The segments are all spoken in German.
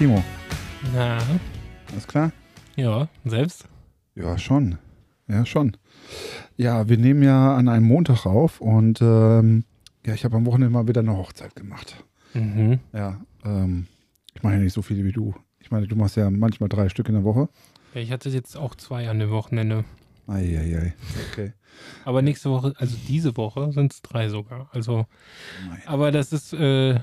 Timo. Na, Alles klar? ja, selbst? Ja, schon. Ja, schon. Ja, wir nehmen ja an einem Montag auf und ähm, ja, ich habe am Wochenende mal wieder eine Hochzeit gemacht. Mhm. Ja, ähm, ich mache ja nicht so viele wie du. Ich meine, du machst ja manchmal drei Stück in der Woche. Ja, ich hatte jetzt auch zwei an dem Wochenende. Eieiei. Okay. Aber nächste Woche, also diese Woche sind es drei sogar. Also, Nein. aber das ist, äh,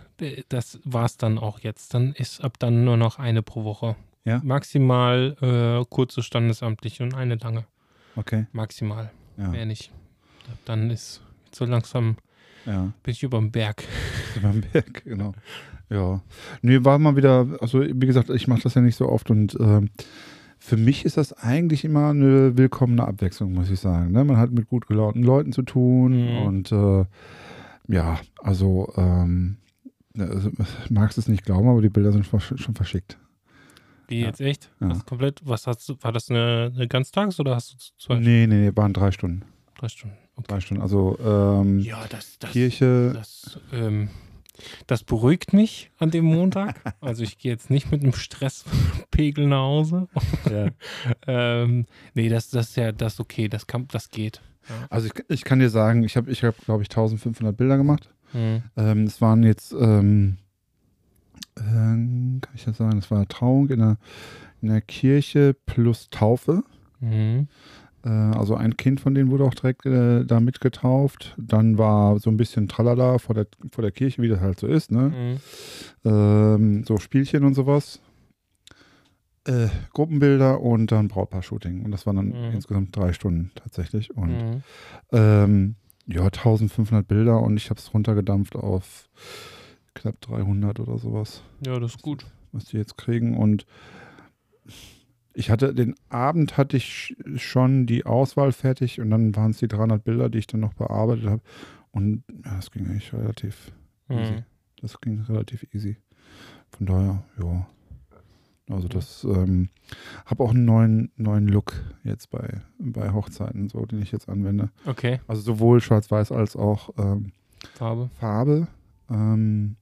das war's dann auch jetzt. Dann ist ab dann nur noch eine pro Woche. Ja? Maximal äh, kurze standesamtliche und eine lange. Okay. Maximal. Ja. Mehr nicht. Ab Dann ist so langsam Ja. bin ich über dem Berg. Beim Berg, genau. Ja. Nee, war mal wieder, also wie gesagt, ich mache das ja nicht so oft und ähm, für mich ist das eigentlich immer eine willkommene Abwechslung, muss ich sagen. Ne? Man hat mit gut gelaunten Leuten zu tun Mhm. und äh, ja, also, ähm, also magst es nicht glauben, aber die Bilder sind schon verschickt. Wie Ja. jetzt echt? Ja. Komplett, was hast du, war das eine, eine Ganztags oder hast du zwei, Nee, nee, nee, waren drei Stunden. drei Stunden? Okay. Drei Stunden. Also ähm, Ja, das, das, Kirche, Das, ähm, das beruhigt mich an dem Montag. Also ich gehe jetzt nicht mit einem Stresspegel nach Hause. ja. ähm, nee, das, das ist ja das ist okay, das, kann, das geht. Ja. Also ich, ich kann dir sagen, ich habe, ich hab, glaube ich, 1500 Bilder gemacht. Mhm. Ähm, es waren jetzt, ähm, ähm, kann ich das sagen, es war Trauung in der, in der Kirche plus Taufe. Mhm. Äh, also ein Kind von denen wurde auch direkt äh, da mitgetauft. Dann war so ein bisschen Tralala vor der, vor der Kirche, wie das halt so ist, ne? Mhm. Ähm, so Spielchen und sowas. Äh, Gruppenbilder und dann Brautpaar-Shooting. Und das waren dann Mhm. insgesamt drei Stunden tatsächlich. Und Mhm. ähm, ja, 1500 Bilder und ich habe es runtergedampft auf knapp 300 oder sowas, Ja, das ist gut. was die jetzt kriegen. Und ich hatte den Abend hatte ich schon die Auswahl fertig und dann waren es die 300 Bilder, die ich dann noch bearbeitet habe. Und ja, das ging eigentlich relativ easy. Mhm. Das ging relativ easy. Von daher, ja. Also das, ähm, habe auch einen neuen, neuen Look jetzt bei, bei Hochzeiten, so, den ich jetzt anwende. Okay, Also sowohl schwarz-weiß als auch ähm, Farbe. Farbe. Ähm,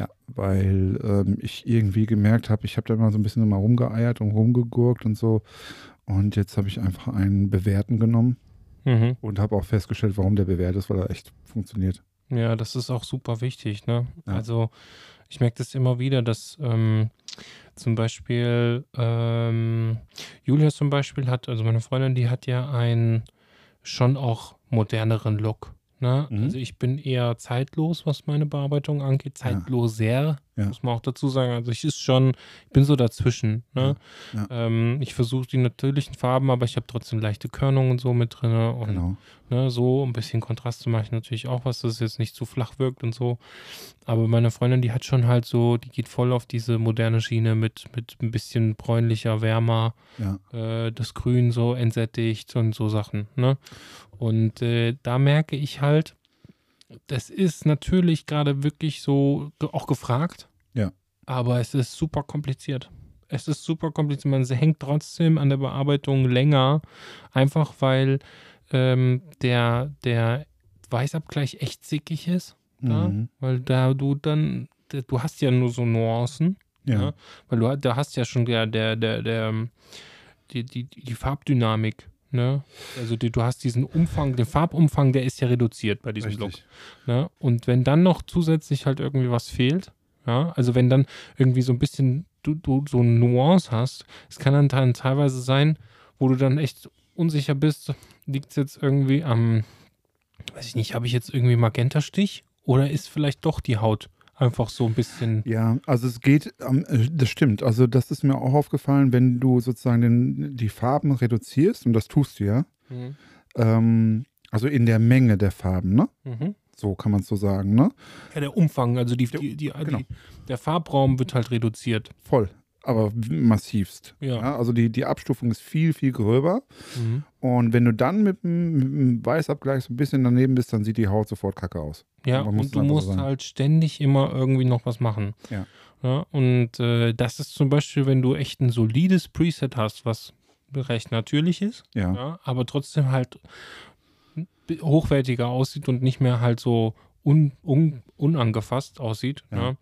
ja, weil ähm, ich irgendwie gemerkt habe, ich habe da immer so ein bisschen immer rumgeeiert und rumgegurkt und so. Und jetzt habe ich einfach einen bewährten genommen Mhm. und habe auch festgestellt, warum der bewährt ist, weil er echt funktioniert. Ja, das ist auch super wichtig, ne? Ja. Also ich merke das immer wieder, dass ähm, zum Beispiel ähm, Julia zum Beispiel hat, also meine Freundin, die hat ja einen schon auch moderneren Look. Ne? Mhm. Also ich bin eher zeitlos, was meine Bearbeitung angeht. Zeitloser, Ja. muss man auch dazu sagen. Also ich ist schon, ich bin so dazwischen. Ne? Ja. Ähm, ich versuche die natürlichen Farben, aber ich habe trotzdem leichte Körnungen so mit drin. Und Genau. Ne, so ein bisschen Kontraste mache ich natürlich auch was, dass es jetzt nicht zu flach wirkt und so. Aber meine Freundin, die hat schon halt so, die geht voll auf diese moderne Schiene mit, mit ein bisschen bräunlicher, wärmer, Ja. äh, das Grün so entsättigt und so Sachen. Ne? Und äh, da merke ich halt, das ist natürlich gerade wirklich so auch gefragt. Aber es ist super kompliziert. Es ist super kompliziert. Man hängt trotzdem an der Bearbeitung länger, einfach weil ähm, der, der Weißabgleich echt sickig ist. Ja? Mhm. Weil da du dann, du hast ja nur so Nuancen. Ja. Ja. Weil du da hast ja schon der, der, der, der, ähm, die, die, die Farbdynamik. Ne? Also die, du hast diesen Umfang, den Farbumfang, der ist ja reduziert bei diesem Look. Richtig. Ne? Und wenn dann noch zusätzlich halt irgendwie was fehlt, ja, also wenn dann irgendwie so ein bisschen du, du so eine Nuance hast, es kann dann, dann teilweise sein, wo du dann echt unsicher bist, liegt es jetzt irgendwie am, weiß ich nicht, habe ich jetzt irgendwie Magentastich oder ist vielleicht doch die Haut einfach so ein bisschen, Ja, also es geht, äh, das stimmt. Also das ist mir auch aufgefallen, wenn du sozusagen den, die Farben reduzierst, und das tust du ja, Mhm. ähm, also in der Menge der Farben, ne? Mhm. So kann man es so sagen, ne? Ja, der Umfang, also die, die, die, genau. die, der Farbraum wird halt reduziert. Voll. Aber massivst. Ja. also die, die Abstufung ist viel, viel gröber. Mhm. Und wenn du dann mit dem, Weißabgleich so ein bisschen daneben bist, dann sieht die Haut sofort kacke aus. Ja, Man muss und du musst sagen. halt ständig immer irgendwie noch was machen. Ja. Ja, und äh, das ist zum Beispiel, wenn du echt ein solides Preset hast, was recht natürlich ist, Ja. ja, aber trotzdem halt hochwertiger aussieht und nicht mehr halt so un, un, unangefasst aussieht, Ja. ja.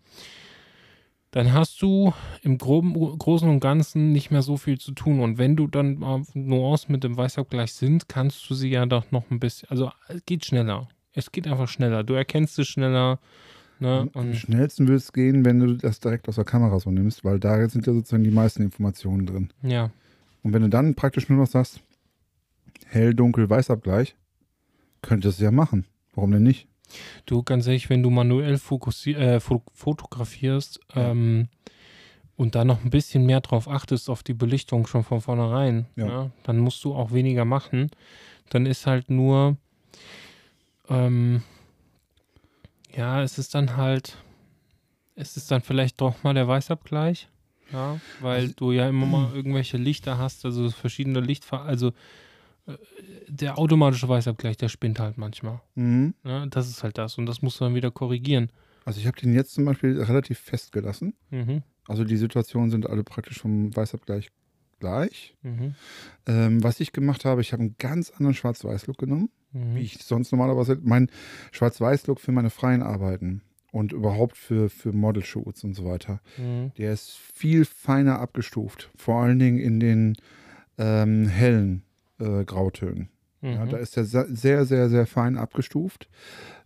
dann hast du im groben, Großen und Ganzen nicht mehr so viel zu tun. Und wenn du dann Nuancen mit dem Weißabgleich sind, kannst du sie ja doch noch ein bisschen, also es geht schneller. Es geht einfach schneller. Du erkennst es schneller. Ne? Am schnellsten wird es gehen, wenn du das direkt aus der Kamera so nimmst, weil da sind ja sozusagen die meisten Informationen drin. ja, Und wenn du dann praktisch nur noch sagst, hell, dunkel, Weißabgleich, könntest du ja machen. Warum denn nicht? Du, ganz ehrlich, wenn du manuell äh, fo fotografierst ähm, und da noch ein bisschen mehr drauf achtest, auf die Belichtung schon von vornherein, Ja. ja. dann musst du auch weniger machen. Dann ist halt nur, ähm, ja, es ist dann halt, es ist dann vielleicht doch mal der Weißabgleich, ja, weil Also- du ja immer mal irgendwelche Lichter hast, also verschiedene Lichtfarben, also der automatische Weißabgleich, der spinnt halt manchmal. Mhm. Ja, das ist halt das. Und das musst du dann wieder korrigieren. Also ich habe den jetzt zum Beispiel relativ fest gelassen. Mhm. Also die Situationen sind alle praktisch vom Weißabgleich gleich. Mhm. Ähm, was ich gemacht habe, ich habe einen ganz anderen Schwarz-Weiß-Look genommen, Mhm. wie ich sonst normalerweise, mein Schwarz-Weiß-Look für meine freien Arbeiten und überhaupt für, für Model-Shoots und so weiter. Mhm. Der ist viel feiner abgestuft, vor allen Dingen in den ähm, hellen äh, Grautönen. Ja, Mhm. da ist er se- sehr, sehr, sehr fein abgestuft.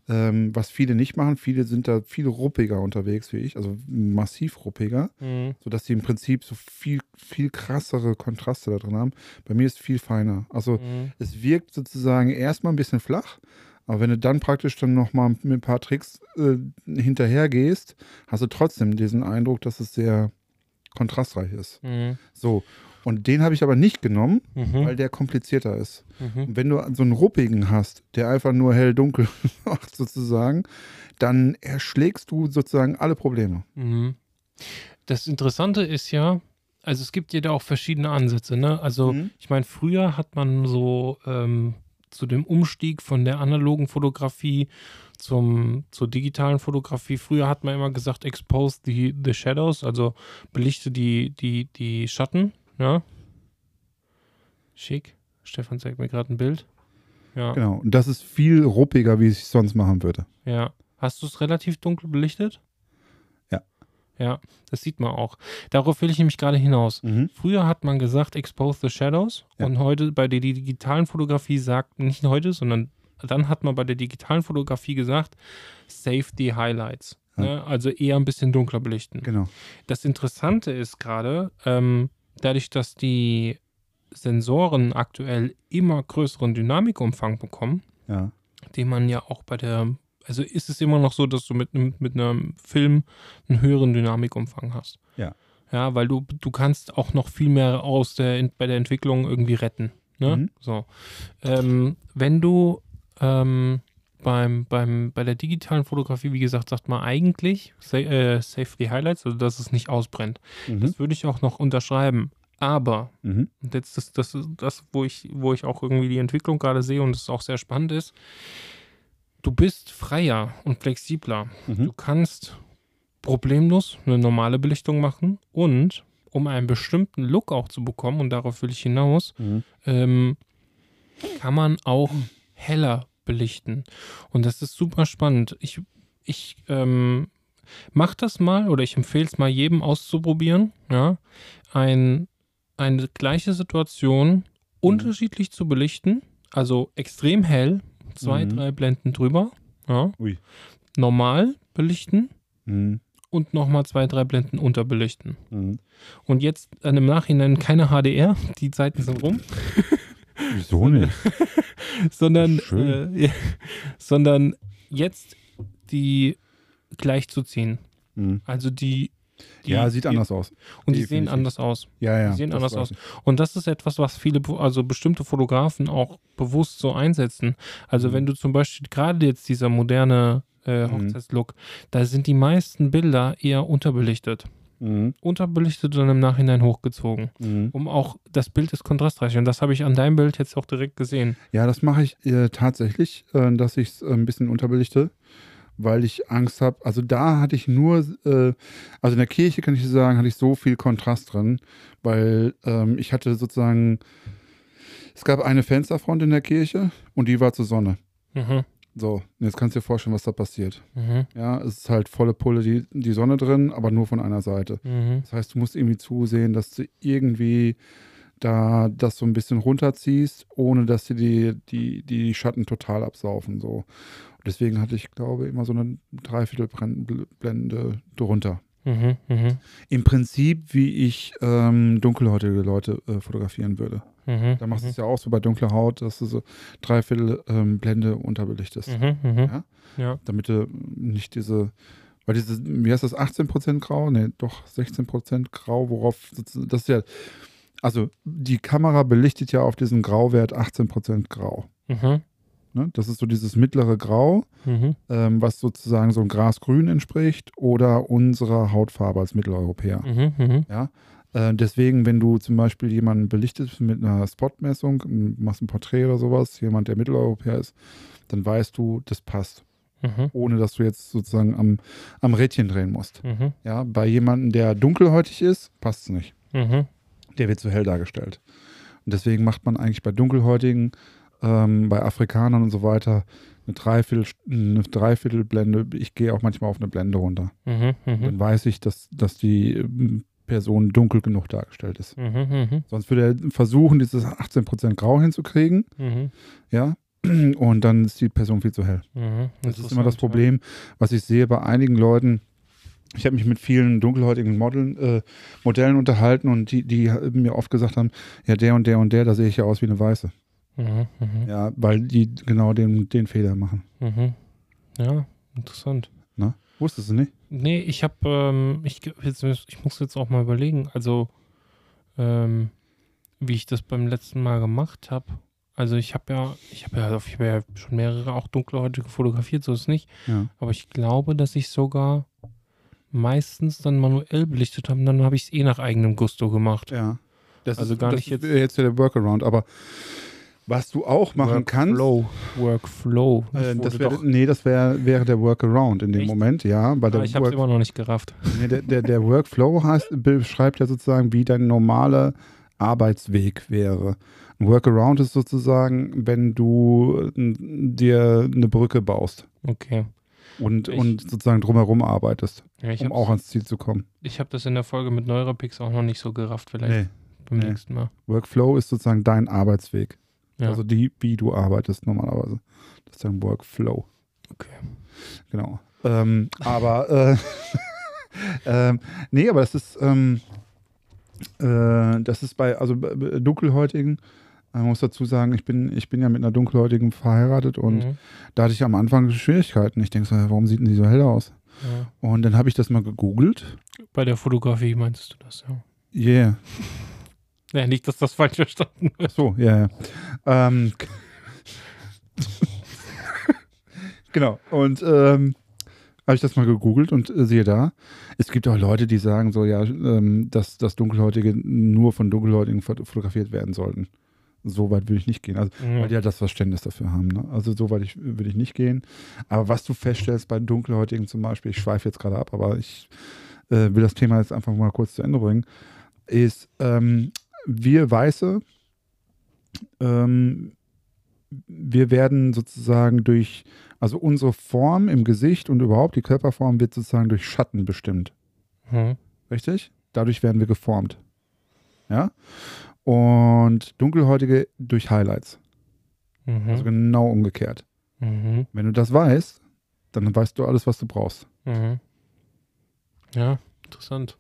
Ähm, was viele nicht machen, viele sind da viel ruppiger unterwegs wie ich, also massiv ruppiger, Mhm. sodass sie im Prinzip so viel, viel krassere Kontraste da drin haben. Bei mir ist viel feiner. Also Mhm. es wirkt sozusagen erstmal ein bisschen flach, aber wenn du dann praktisch dann nochmal mit ein paar Tricks äh, hinterher gehst, hast du trotzdem diesen Eindruck, dass es sehr kontrastreich ist. Mhm. So. Und den habe ich aber nicht genommen, Mhm. weil der komplizierter ist. Mhm. Und wenn du so einen ruppigen hast, der einfach nur hell-dunkel macht sozusagen, dann erschlägst du sozusagen alle Probleme. Mhm. Das Interessante ist ja, also es gibt ja da auch verschiedene Ansätze, ne? Also Mhm. ich meine, früher hat man so ähm, zu dem Umstieg von der analogen Fotografie zum, zur digitalen Fotografie, früher hat man immer gesagt, expose the, the shadows, also belichte die, die, die Schatten, ja. Schick. Stefan zeigt mir gerade ein Bild. Ja. Genau. Und das ist viel ruppiger, wie ich es sonst machen würde. Ja. Hast du es relativ dunkel belichtet? Ja. Ja, das sieht man auch. Darauf will ich nämlich gerade hinaus. Mhm. Früher hat man gesagt, expose the shadows. Ja. Und heute bei der digitalen Fotografie sagt, nicht heute, sondern dann hat man bei der digitalen Fotografie gesagt, save the highlights. Ja. Ne? Also eher ein bisschen dunkler belichten. Genau. Das Interessante ist gerade, ähm, dadurch, dass die Sensoren aktuell immer größeren Dynamikumfang bekommen, Ja. den man ja auch bei der, also ist es immer noch so, dass du mit einem, mit einem Film einen höheren Dynamikumfang hast. Ja. Ja, weil du, du kannst auch noch viel mehr aus der, bei der Entwicklung irgendwie retten. Ne? Mhm. So. Ähm, wenn du ähm, beim, beim, bei der digitalen Fotografie, wie gesagt, sagt man eigentlich sa äh, save the highlights, also dass es nicht ausbrennt. Mhm. Das würde ich auch noch unterschreiben. Aber Mhm. und jetzt das, das ist das, wo ich, wo ich auch irgendwie die Entwicklung gerade sehe und es auch sehr spannend ist. Du bist freier und flexibler. Mhm. Du kannst problemlos eine normale Belichtung machen und um einen bestimmten Look auch zu bekommen, und darauf will ich hinaus, Mhm. ähm, kann man auch heller belichten. Und das ist super spannend. Ich, ich ähm, mach das mal oder ich empfehle es mal jedem auszuprobieren. Ja? Ein, eine gleiche Situation unterschiedlich zu belichten, also extrem hell, zwei, Mhm. drei Blenden drüber, ja? Normal belichten Mhm. und nochmal zwei, drei Blenden unterbelichten. Mhm. Und jetzt dann im Nachhinein keine HDR, die Zeiten sind rum, Wieso nicht? sondern, äh, ja, sondern jetzt die gleichzuziehen. Mhm. Also die Die, ja, sieht die, anders aus. Und die sehen definitiv. anders aus. Ja, ja. Die sehen anders aus. Und das ist etwas, was viele, also bestimmte Fotografen auch bewusst so einsetzen. Also Mhm. wenn du zum Beispiel gerade jetzt dieser moderne äh, Mhm. Hochzeitslook, da sind die meisten Bilder eher unterbelichtet. Mhm. Unterbelichtet und im Nachhinein hochgezogen. Mhm. Um auch, das Bild ist kontrastreich. Und das habe ich an deinem Bild jetzt auch direkt gesehen. Ja, das mache ich äh, tatsächlich, äh, dass ich es äh, ein bisschen unterbelichte, weil ich Angst habe. Also da hatte ich nur, äh, also in der Kirche kann ich sagen, hatte ich so viel Kontrast drin, weil ähm, ich hatte sozusagen, es gab eine Fensterfront in der Kirche und die war zur Sonne. Mhm. So, jetzt kannst du dir vorstellen, was da passiert. Mhm. Ja, es ist halt volle Pulle die, die Sonne drin, aber nur von einer Seite. Mhm. Das heißt, du musst irgendwie zusehen, dass du irgendwie da das so ein bisschen runterziehst, ohne dass sie die, die, die Schatten total absaufen. So. Und deswegen hatte ich, glaube immer so eine Dreiviertelblende drunter. Mhm. Mhm. Im Prinzip, wie ich ähm, dunkelhäutige Leute äh, fotografieren würde. Mhm. Da machst du es ja auch so bei dunkler Haut, dass du so Dreiviertel ähm, Blende unterbelichtest. Mhm. Mhm. Ja? Ja. damit du nicht diese, weil diese, wie heißt das, 18% grau? Nee, doch 16% grau, worauf, das ist ja, also die Kamera belichtet ja auf diesen Grauwert 18% grau. Mhm. Ne? Das ist so dieses mittlere Grau, Mhm. ähm, was sozusagen so ein Grasgrün entspricht oder unserer Hautfarbe als Mitteleuropäer. Mhm. Mhm. Ja? Äh, deswegen, wenn du zum Beispiel jemanden belichtest mit einer Spotmessung, machst ein Porträt oder sowas, jemand, der Mitteleuropäer ist, dann weißt du, das passt Mhm. ohne dass du jetzt sozusagen am, am Rädchen drehen musst. Mhm. Ja, bei jemandem, der dunkelhäutig ist, passt es nicht. Mhm. Der wird zu hell dargestellt. Und deswegen macht man eigentlich bei Dunkelhäutigen, ähm, bei Afrikanern und so weiter, eine, Dreiviertel, eine Dreiviertelblende. Ich gehe auch manchmal auf eine Blende runter. Mhm. Mhm. Dann weiß ich, dass, dass die Person dunkel genug dargestellt ist. Mhm. Mhm. Sonst würde er versuchen, dieses 18% Grau hinzukriegen, Mhm. ja, und dann ist die Person viel zu hell. Mhm. Das ist immer das Problem, was ich sehe bei einigen Leuten. Ich habe mich mit vielen dunkelhäutigen Modeln, äh, Modellen unterhalten und die, die mir oft gesagt haben, ja, der und der und der, da sehe ich ja aus wie eine Weiße. Ja. Mhm. Mhm. Ja, weil die genau den, den Fehler machen. Ja, interessant. Wusstest du nicht? Nee, ich habe, ähm, ich, jetzt, ich muss jetzt auch mal überlegen, also, ähm, wie ich das beim letzten Mal gemacht habe. Also ich habe ja, ich habe ja, ich hab ja schon mehrere auch dunkelhäutige fotografiert, so ist es nicht. Ja. Aber ich glaube, dass ich sogar meistens dann manuell belichtet habe und dann habe ich es eh nach eigenem Gusto gemacht. Ja. Das Also ist, gar nicht ist jetzt- jetzt der Workaround, aber was du auch machen kannst. Workflow. Workflow. Äh, das wär, nee, das wär, wäre der Workaround in dem Echt? Moment, ja. Weil ah, der ich habe es Work, immer noch nicht gerafft. nee, der, der, der Workflow heißt, beschreibt ja sozusagen, wie dein normaler Arbeitsweg wäre. Ein Workaround ist sozusagen, wenn du n- dir eine Brücke baust Okay. und, Ich- und sozusagen drumherum arbeitest, Ja, ich um habe auch ans Ziel zu kommen. ich hab das in der Folge mit Neurapix auch noch nicht so gerafft, vielleicht beim nee. nächsten Mal. Workflow ist sozusagen dein Arbeitsweg. Ja. Also die, wie du arbeitest normalerweise. Das ist dein Workflow. Okay. Genau. Ähm, aber äh, ähm, nee, aber das ist ähm, äh, das ist bei also bei- dunkelhäutigen. äh, Man muss dazu sagen, ich bin, ich bin ja mit einer dunkelhäutigen verheiratet und Mhm. da hatte ich am Anfang Schwierigkeiten. Ich denke so, warum sieht denn die so hell aus? Ja. Und dann habe ich das mal gegoogelt. Bei der Fotografie meinst du das, ja. Yeah. Ja, nicht, dass das falsch verstanden wird. so, ja, ja. Ähm, genau. Und ähm, habe ich das mal gegoogelt und äh, siehe da, es gibt auch Leute, die sagen so, ja, ähm, dass, dass Dunkelhäutige nur von Dunkelhäutigen fot- fotografiert werden sollten. So weit würde ich nicht gehen. Also, weil die Ja. das Verständnis dafür haben. Ne? Also so weit ich, würde ich nicht gehen. Aber was du feststellst bei Dunkelhäutigen zum Beispiel, ich schweife jetzt gerade ab, aber ich äh, will das Thema jetzt einfach mal kurz zu Ende bringen, ist, ähm, wir Weiße, ähm, wir werden sozusagen durch, also unsere Form im Gesicht und überhaupt die Körperform wird sozusagen durch Schatten bestimmt. Mhm. Richtig? Dadurch werden wir geformt. Ja? Und Dunkelhäutige durch Highlights. Mhm. Also genau umgekehrt. Mhm. Wenn du das weißt, dann weißt du alles, was du brauchst. Mhm. Ja, interessant.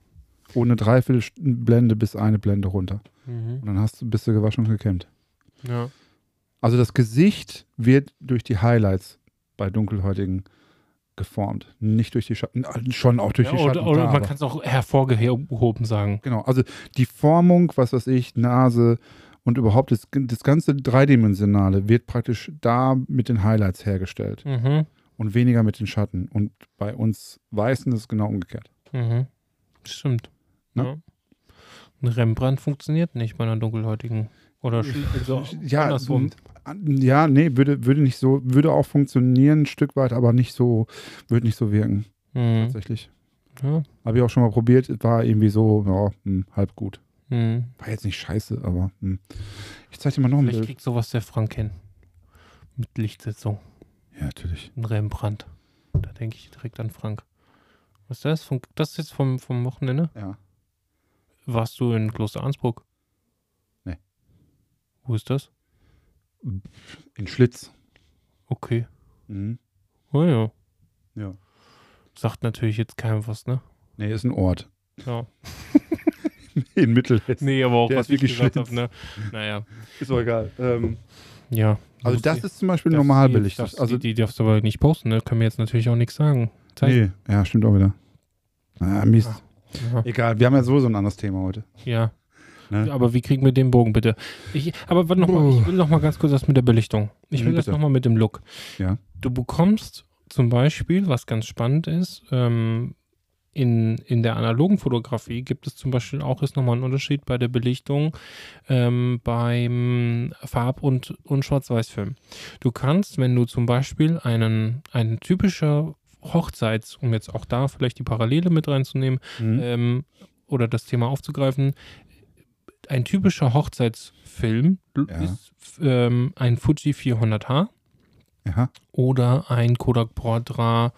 Ohne dreiviertel Blende bis eine Blende runter. Mhm. Und dann hast du, bist du gewaschen und gekämmt. Ja. Also das Gesicht wird durch die Highlights bei Dunkelhäutigen geformt, nicht durch die Schatten, äh, schon auch durch Ja, die Schatten. oder oder man kann es auch hervorgehoben sagen. Genau, also die Formung, was weiß ich, Nase und überhaupt das, das ganze Dreidimensionale wird praktisch da mit den Highlights hergestellt Mhm. und weniger mit den Schatten. Und bei uns Weißen ist es genau umgekehrt. Mhm. Stimmt. Ne? Ja. Ein Rembrandt funktioniert nicht bei einer dunkelhäutigen. Oder also Ja, andersrum. ja, nee, würde, würde nicht so, würde auch funktionieren ein Stück weit, aber nicht so, würde nicht so wirken, Mhm. tatsächlich. Ja. Habe ich auch schon mal probiert, war irgendwie so, ja, hm, halb gut. Mhm. War jetzt nicht scheiße, aber hm. ich zeig dir mal noch ein Vielleicht Bild. kriegt sowas der Frank hin. Mit Lichtsetzung. Ja, natürlich. Ein Rembrandt. Da denke ich direkt an Frank. Was ist das? Das ist jetzt vom, vom Wochenende? Ja. Warst du in Kloster Arnsburg? Nee. Wo ist das? In Schlitz. Okay. Mhm. Oh ja. Ja. Sagt natürlich jetzt keinem was, ne? Nee, ist ein Ort. Ja. In Mittelhessen. Nee, aber auch Der was ich wirklich gesagt habe, ne? Naja. Ist doch egal. Ähm, Ja. also das die- ist zum Beispiel normal billig. Also die, die darfst du aber nicht posten, ne? Können wir jetzt natürlich auch nichts sagen. Zeigen. nee, ja, stimmt auch wieder. Ah, Mist. Ja. Egal, wir haben ja sowieso ein anderes Thema heute. ja. Ne? Aber wie kriegen wir den Bogen bitte? Ich, aber warte noch mal, ich will noch mal ganz kurz das mit der Belichtung. Ich will Mhm, das bitte. noch mal mit dem Look. Ja. Du bekommst zum Beispiel, was ganz spannend ist, ähm, in, in der analogen Fotografie gibt es zum Beispiel auch ist nochmal ein Unterschied bei der Belichtung ähm, beim Farb- und, und Schwarz-Weiß-Film. Du kannst, wenn du zum Beispiel einen, einen typischer Hochzeits, um jetzt auch da vielleicht die Parallele mit reinzunehmen, Mhm. ähm, oder das Thema aufzugreifen, ein typischer Hochzeitsfilm Ja. ist ähm, ein Fuji 400H ja, oder ein Kodak Portra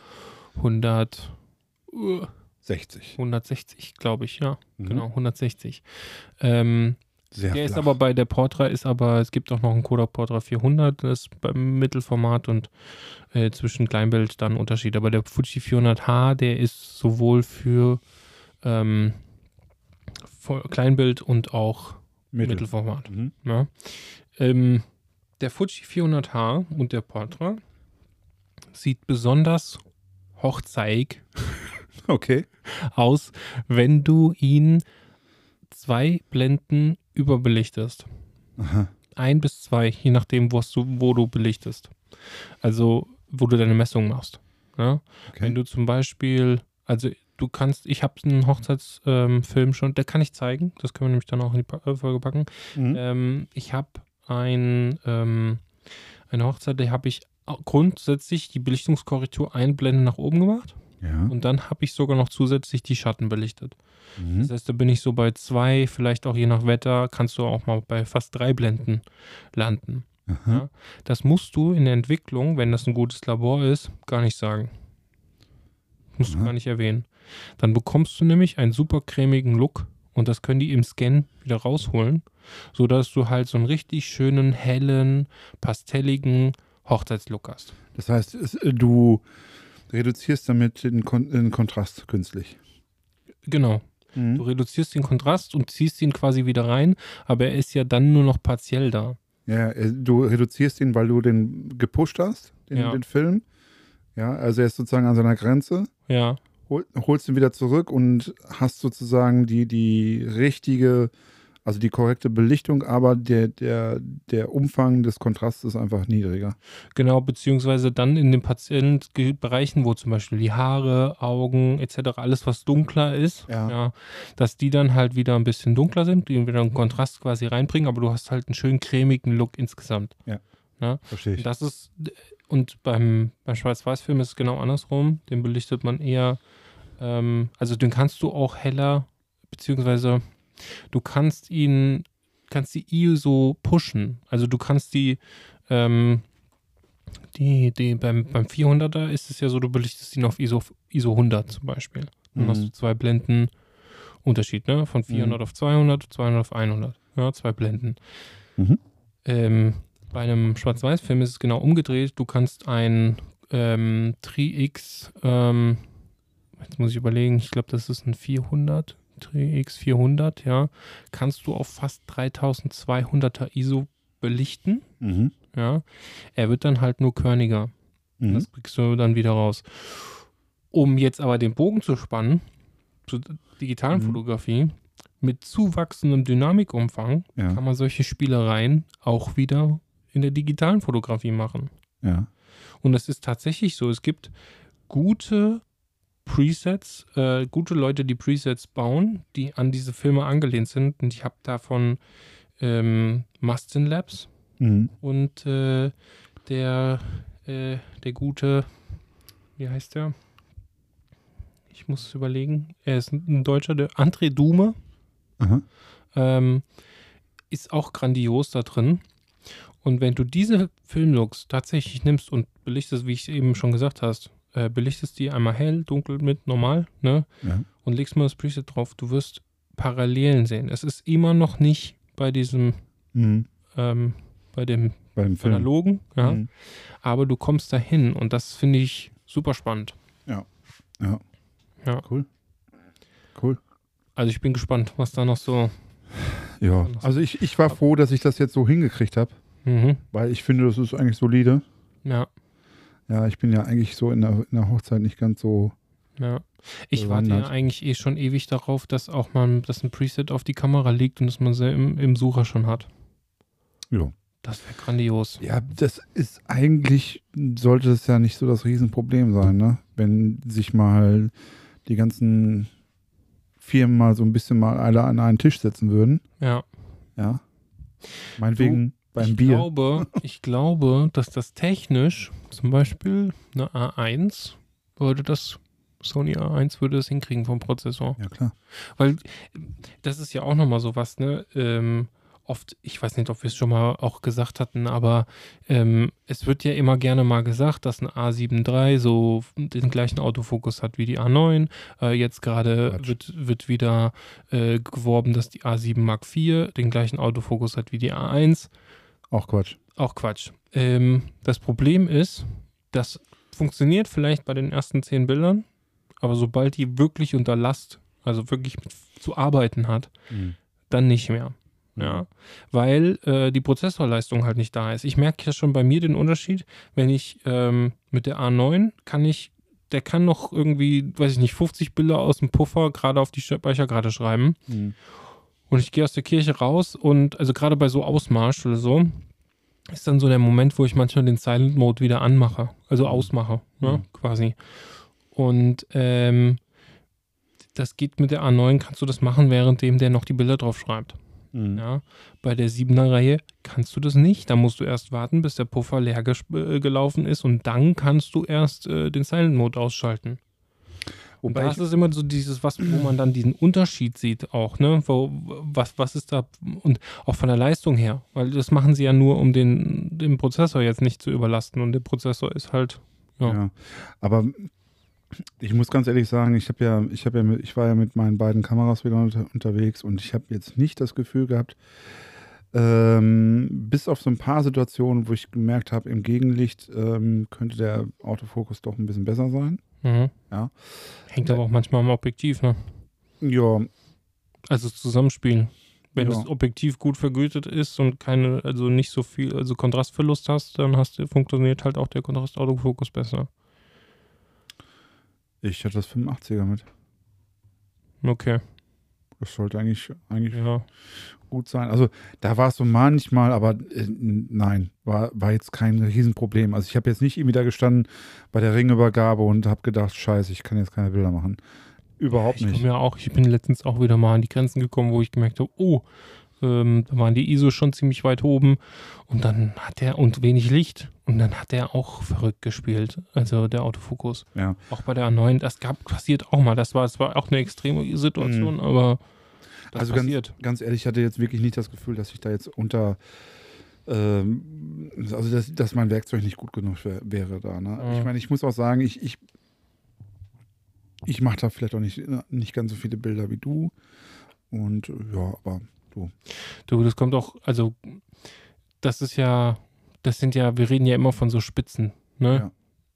100, uh, 60. 160, glaube ich, ja, Mhm. genau, 160. Ähm, Sehr der ist flach. aber bei der Portra ist aber, es gibt auch noch einen Kodak Portra 400, das ist beim Mittelformat und äh, zwischen Kleinbild dann Unterschied. Aber der Fuji 400H, der ist sowohl für ähm, Kleinbild und auch Mittel. Mittelformat. Mhm. Ja. Ähm, der Fuji 400H und der Portra sieht besonders hochzeig Okay. aus, wenn du ihn zwei Blenden überbelichtest. Aha. Ein bis zwei, je nachdem, was du, wo du belichtest. Also, wo du deine Messung machst. Ja? okay. Wenn du zum Beispiel, also du kannst, ich habe einen Hochzeitsfilm Film schon, der kann ich zeigen, das können wir nämlich dann auch in die Pa- äh, Folge packen. Mhm. Ähm, ich habe ein, ähm, eine Hochzeit, da habe ich grundsätzlich die Belichtungskorrektur einblenden nach oben gemacht ja. und dann habe ich sogar noch zusätzlich die Schatten belichtet. Mhm. Das heißt, da bin ich so bei zwei, vielleicht auch je nach Wetter, kannst du auch mal bei fast drei Blenden landen. Ja. Das musst du in der Entwicklung, wenn das ein gutes Labor ist, gar nicht sagen. Musst du Aha. gar nicht erwähnen. Dann bekommst du nämlich einen super cremigen Look und das können die im Scan wieder rausholen, sodass du halt so einen richtig schönen, hellen, pastelligen Hochzeitslook hast. Das heißt, äh, du reduzierst damit den, Kon den Kontrast künstlich. Genau. Du Mhm. reduzierst den Kontrast und ziehst ihn quasi wieder rein, aber er ist ja dann nur noch partiell da. Ja, du reduzierst ihn, weil du den gepusht hast, den, Ja. den Film. Ja, also er ist sozusagen an seiner Grenze. Ja, Hol, holst ihn wieder zurück und hast sozusagen die, die richtige, also die korrekte Belichtung, aber der, der, der Umfang des Kontrasts ist einfach niedriger. Genau, beziehungsweise dann in den Patientenbereichen, wo zum Beispiel die Haare, Augen etc., alles was dunkler ist, Ja. dass die dann halt wieder ein bisschen dunkler sind, die wieder einen Kontrast quasi reinbringen, aber du hast halt einen schön cremigen Look insgesamt. Verstehe ich. Und das ist, und beim, beim Schwarz-Weiß-Film ist es genau andersrum, den belichtet man eher, ähm, also den kannst du auch heller, beziehungsweise du kannst ihn, kannst die ISO pushen, also du kannst die, ähm, die, die beim, beim 400er ist es ja so, du belichtest ihn auf ISO, ISO 100 zum Beispiel. Dann Mhm. hast du zwei Blenden Unterschied, ne? Von 400 auf 200, 200 auf 100. Ja, zwei Blenden. Mhm. Ähm, bei einem Schwarz-Weiß-Film ist es genau umgedreht. Du kannst ein ähm, Tri-X, ähm, jetzt muss ich überlegen, ich glaube, das ist ein 400, Tri-X 400, ja, kannst du auf fast 3200er ISO belichten, Mhm. ja. Er wird dann halt nur körniger. Mhm. Das kriegst du dann wieder raus. Um jetzt aber den Bogen zu spannen zur digitalen Mhm. Fotografie, mit zuwachsendem Dynamikumfang Ja. kann man solche Spielereien auch wieder in der digitalen Fotografie machen. Ja. Und das ist tatsächlich so. Es gibt gute Presets, äh, gute Leute, die Presets bauen, die an diese Filme angelehnt sind. Und ich habe davon ähm, Mustin Labs Mhm. und äh, der, äh, der gute, wie heißt der? Ich muss es überlegen. Er ist ein Deutscher, der André Dume ähm, ist auch grandios da drin. Und wenn du diese Filmlooks tatsächlich nimmst und belichtest, wie ich eben schon gesagt hast, äh, belichtest die einmal hell, dunkel, mit, normal, ne? Ja. Und legst mal das Preset drauf, du wirst Parallelen sehen. Es ist immer noch nicht bei diesem, Mhm. ähm, bei dem Beim Film. analogen, ja, Mhm. aber du kommst dahin und das finde ich super spannend. Ja. Cool. Cool. Also ich bin gespannt, was da noch so. Ja. Also ich, ich war froh, dass ich das jetzt so hingekriegt habe, Mhm. weil ich finde, das ist eigentlich solide. Ja, Ja, ich bin ja eigentlich so in der, in der Hochzeit nicht ganz so. ja. Ich warte ja eigentlich eh schon ewig darauf, dass auch mal dass ein Preset auf die Kamera liegt und dass man sie im, im Sucher schon hat. Ja. Das wäre grandios. Ja, das ist eigentlich, sollte das ja nicht so das Riesenproblem sein, ne? Wenn sich mal die ganzen Firmen mal so ein bisschen mal alle an einen Tisch setzen würden. Ja. Ja. Meinetwegen beim ich Bier. Glaube, ich glaube, dass das technisch, zum Beispiel eine A1, würde das, Sony A1 würde das hinkriegen vom Prozessor. Ja, klar. Weil das ist ja auch nochmal so was, ne? Ähm, oft, ich weiß nicht, ob wir es schon mal auch gesagt hatten, aber ähm, es wird ja immer gerne mal gesagt, dass ein A7 III so den gleichen Autofokus hat wie die A9. Äh, jetzt gerade wird, wird wieder äh, geworben, dass die A7 Mark IV den gleichen Autofokus hat wie die A1. Auch Quatsch. Auch Quatsch. Ähm, das Problem ist, das funktioniert vielleicht bei den ersten zehn Bildern, aber sobald die wirklich unter Last, also wirklich mit zu arbeiten hat, dann nicht mehr. Ja, weil äh, die Prozessorleistung halt nicht da ist. Ich merke ja schon bei mir den Unterschied, wenn ich ähm, mit der A9 kann ich, der kann noch irgendwie, weiß ich nicht, 50 Bilder aus dem Puffer gerade auf die Speicherkarte schreiben Mhm. Und ich gehe aus der Kirche raus und also gerade bei so Ausmarsch oder so ist dann so der Moment, wo ich manchmal den Silent Mode wieder anmache, also ausmache, ne, Mhm. quasi. Und ähm, das geht mit der A9, kannst du das machen, währenddem der noch die Bilder drauf schreibt. Mhm. Ja, bei der 7er Reihe kannst du das nicht. Da musst du erst warten, bis der Puffer leer äh, gelaufen ist und dann kannst du erst äh, den Silent Mode ausschalten. Und Wobei da ist es immer so dieses, was, wo man dann diesen Unterschied sieht auch, ne? Wo, was, was ist da und auch von der Leistung her, weil das machen sie ja nur, um den, den Prozessor jetzt nicht zu überlasten und der Prozessor ist halt, ja. Ja. Aber ich muss ganz ehrlich sagen, ich habe ja, ich habe ja, ich war ja mit meinen beiden Kameras wieder unter, unterwegs und ich habe jetzt nicht das Gefühl gehabt, ähm, bis auf so ein paar Situationen, wo ich gemerkt habe, im Gegenlicht ähm, könnte der Autofokus doch ein bisschen besser sein. Mhm. Ja. Hängt aber auch manchmal am Objektiv, ne? Ja, Also das Zusammenspiel. Wenn Ja. das Objektiv gut vergütet ist und keine, also nicht so viel, also Kontrastverlust hast, dann hast du, funktioniert halt auch der Kontrastautofokus besser. ich hatte das 85er mit. Okay, Das sollte eigentlich, eigentlich ja. gut sein. Also da war es so manchmal, aber äh, nein, war, war jetzt kein Riesenproblem. Also ich habe jetzt nicht irgendwie da gestanden bei der Ringübergabe und habe gedacht, scheiße, ich kann jetzt keine Bilder machen. Überhaupt Ich nicht. komme ja auch, ich bin letztens auch wieder mal an die Grenzen gekommen, wo ich gemerkt habe, oh, ähm, da waren die ISO schon ziemlich weit oben und dann hat der und wenig Licht und dann hat der auch verrückt gespielt, also der Autofokus. Ja. Auch bei der A9, das gab, passiert auch mal, das war, das war auch eine extreme Situation, aber das also ganz, passiert. ganz ehrlich, ich hatte jetzt wirklich nicht das Gefühl, dass ich da jetzt unter, ähm, also dass, dass mein Werkzeug nicht gut genug wär, wäre da. Ne? Mhm. Ich meine, ich muss auch sagen, ich, ich, ich mache da vielleicht auch nicht, nicht ganz so viele Bilder wie du. Und ja, aber Du, das kommt auch, also das ist ja, das sind ja, wir reden ja immer von so Spitzen, ne? Ja.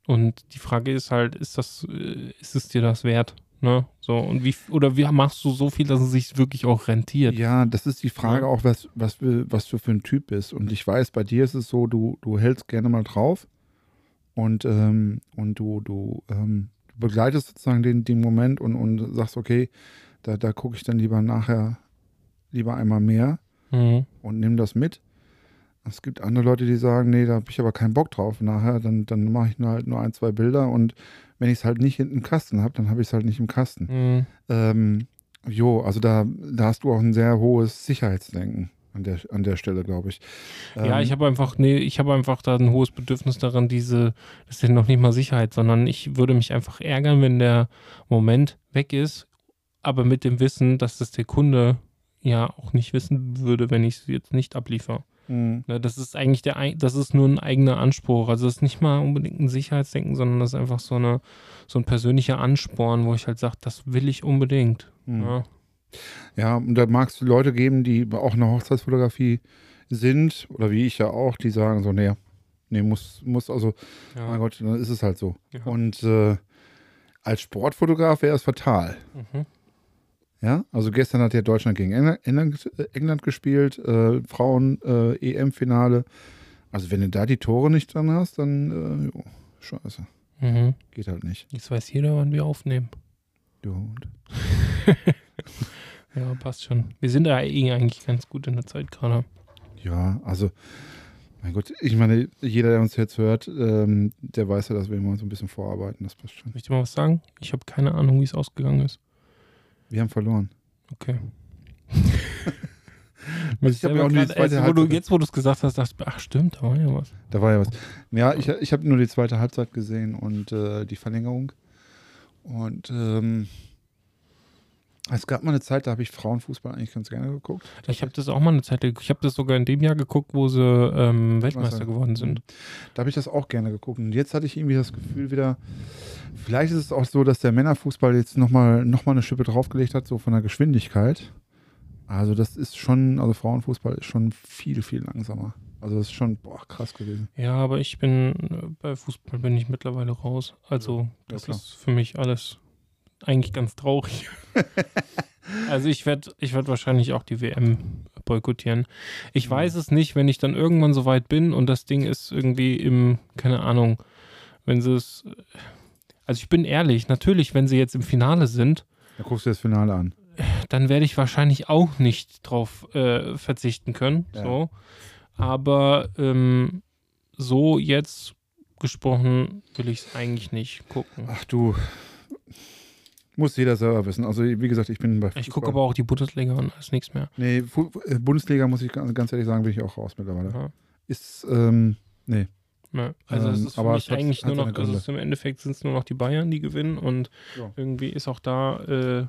Und die Frage ist halt, ist das, äh, ist es dir das wert? Ne? So, und wie, oder wie machst du so viel, dass es sich wirklich auch rentiert? Ja, das ist die Frage auch, was, was, wir- was du für ein Typ bist. Und ich weiß, bei dir ist es so, du, du hältst gerne mal drauf und, ähm, und du, du, ähm, du begleitest sozusagen den, den Moment und, und sagst, okay, da, da gucke ich dann lieber nachher lieber einmal mehr Mhm. und nimm das mit. Es gibt andere Leute, die sagen, nee, da habe ich aber keinen Bock drauf. Nachher, dann, dann mache ich nur halt nur ein, zwei Bilder und wenn ich es halt nicht hinten im Kasten habe, dann habe ich es halt nicht im Kasten. Mhm. Ähm, jo, also da, da hast du auch ein sehr hohes Sicherheitsdenken an der, an der Stelle, glaube ich. Ja, Ähm, ich habe einfach, nee, ich habe einfach da ein hohes Bedürfnis daran, diese, das ist ja noch nicht mal Sicherheit, sondern ich würde mich einfach ärgern, wenn der Moment weg ist, aber mit dem Wissen, dass das der Kunde ja auch nicht wissen würde, wenn ich es jetzt nicht abliefere. mh, Ne, Das ist eigentlich der, das ist nur ein eigener Anspruch. Also das ist nicht mal unbedingt ein Sicherheitsdenken, sondern das ist einfach so eine, so ein persönlicher Ansporn, wo ich halt sage, das will ich unbedingt. mh. Ja. Ja, und da mag es Leute geben, die auch in der Hochzeitsfotografie sind, oder wie ich ja auch, die sagen so, nee, nee, muss, muss, also, Ja. mein Gott, dann ist es halt so. Ja. Und äh, als Sportfotograf wäre es fatal. Mhm. Ja, also gestern hat ja Deutschland gegen England, England, äh, England gespielt, äh, Frauen äh, EM-Finale. Also wenn du da die Tore nicht dran hast, dann äh, jo, scheiße, Mhm. geht halt nicht. Jetzt weiß jeder, wann wir aufnehmen. Du Hund. Ja, passt schon. Wir sind da eh eigentlich ganz gut in der Zeit gerade. Ja, also mein Gott, ich meine, jeder, der uns jetzt hört, ähm, der weiß ja, dass wir immer so ein bisschen vorarbeiten. Das passt schon. Möchte mal was sagen? Ich habe keine Ahnung, wie es ausgegangen ist. Wir haben verloren. Okay. Also ich hab ja auch nur die zweite erst, wo du, jetzt, wo du es gesagt hast, dachte ich, ach stimmt, da war ja was. Da war ja was. Ja, ich, ich habe nur die zweite Halbzeit gesehen und äh, die Verlängerung. Und ähm, es gab mal eine Zeit, da habe ich Frauenfußball eigentlich ganz gerne geguckt. Ich habe das auch mal eine Zeit ich habe das sogar in dem Jahr geguckt, wo sie ähm, Weltmeister geworden sind. Da habe ich das auch gerne geguckt. Und jetzt hatte ich irgendwie das Gefühl wieder, vielleicht ist es auch so, dass der Männerfußball jetzt nochmal noch mal eine Schippe draufgelegt hat, so von der Geschwindigkeit. Also das ist schon, also Frauenfußball ist schon viel, viel langsamer. Also das ist schon, boah, krass gewesen. Ja, aber ich bin, äh, bei Fußball bin ich mittlerweile raus. Also, Ja, das klar. ist für mich alles eigentlich ganz traurig. also, ich werde ich werd wahrscheinlich auch die WM boykottieren. Ich Mhm. weiß es nicht, wenn ich dann irgendwann so weit bin und das Ding ist irgendwie im, keine Ahnung, wenn sie es. Also, ich bin ehrlich, natürlich, wenn sie jetzt im Finale sind, Da guckst du das Finale an. dann werde ich wahrscheinlich auch nicht drauf äh, verzichten können. Ja. So. Aber ähm, so jetzt gesprochen will ich es eigentlich nicht gucken. Ach du, muss jeder selber wissen. Also wie gesagt, ich bin bei Ich gucke aber auch die Bundesliga und alles nichts mehr. Nee, Fu Bundesliga muss ich ganz ehrlich sagen, bin ich auch raus mittlerweile. Ja. Ist, ähm, nee. Ja, also es Ähm, ist für aber mich eigentlich nur noch, also ist im Endeffekt sind es nur noch die Bayern, die gewinnen und Ja. irgendwie ist auch da äh,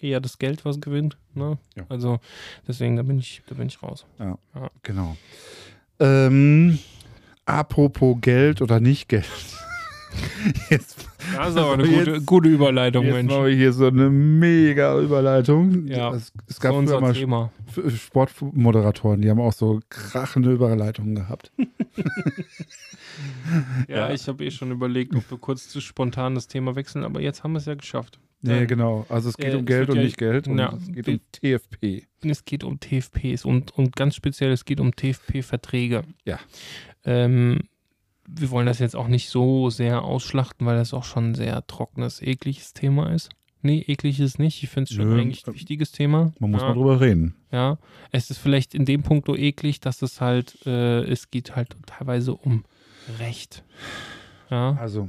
eher das Geld, was gewinnt. Ne? Ja. Also deswegen, da bin ich, da bin ich raus. Genau. Ähm, apropos Geld oder nicht Geld. Jetzt, Das ist aber eine gute, jetzt- gute Überleitung, jetzt Mensch. wir hier so eine mega Überleitung. Ja, es, es gab unser mal Thema. F- Sportmoderatoren, die haben auch so krachende Überleitungen gehabt. Ja, Ja. ich habe eh schon überlegt, ob wir kurz zu spontan das Thema wechseln, aber jetzt haben wir es ja geschafft. Nee, Ja. genau. Also es geht Äh, um Geld und ja- nicht Geld und Ja, es geht um TFP. Es geht um TFPs und, und ganz speziell, es geht um TFP-Verträge. Ja. Ähm, wir wollen das jetzt auch nicht so sehr ausschlachten, weil das auch schon ein sehr trockenes, ekliges Thema ist. Nee, eklig ist es nicht. Ich finde es schon Nö, eigentlich ein äh, wichtiges Thema. Man muss ja, mal drüber reden. Ja, es ist vielleicht in dem Punkt so eklig, dass es halt, äh, es geht halt teilweise um Recht. Ja, Also,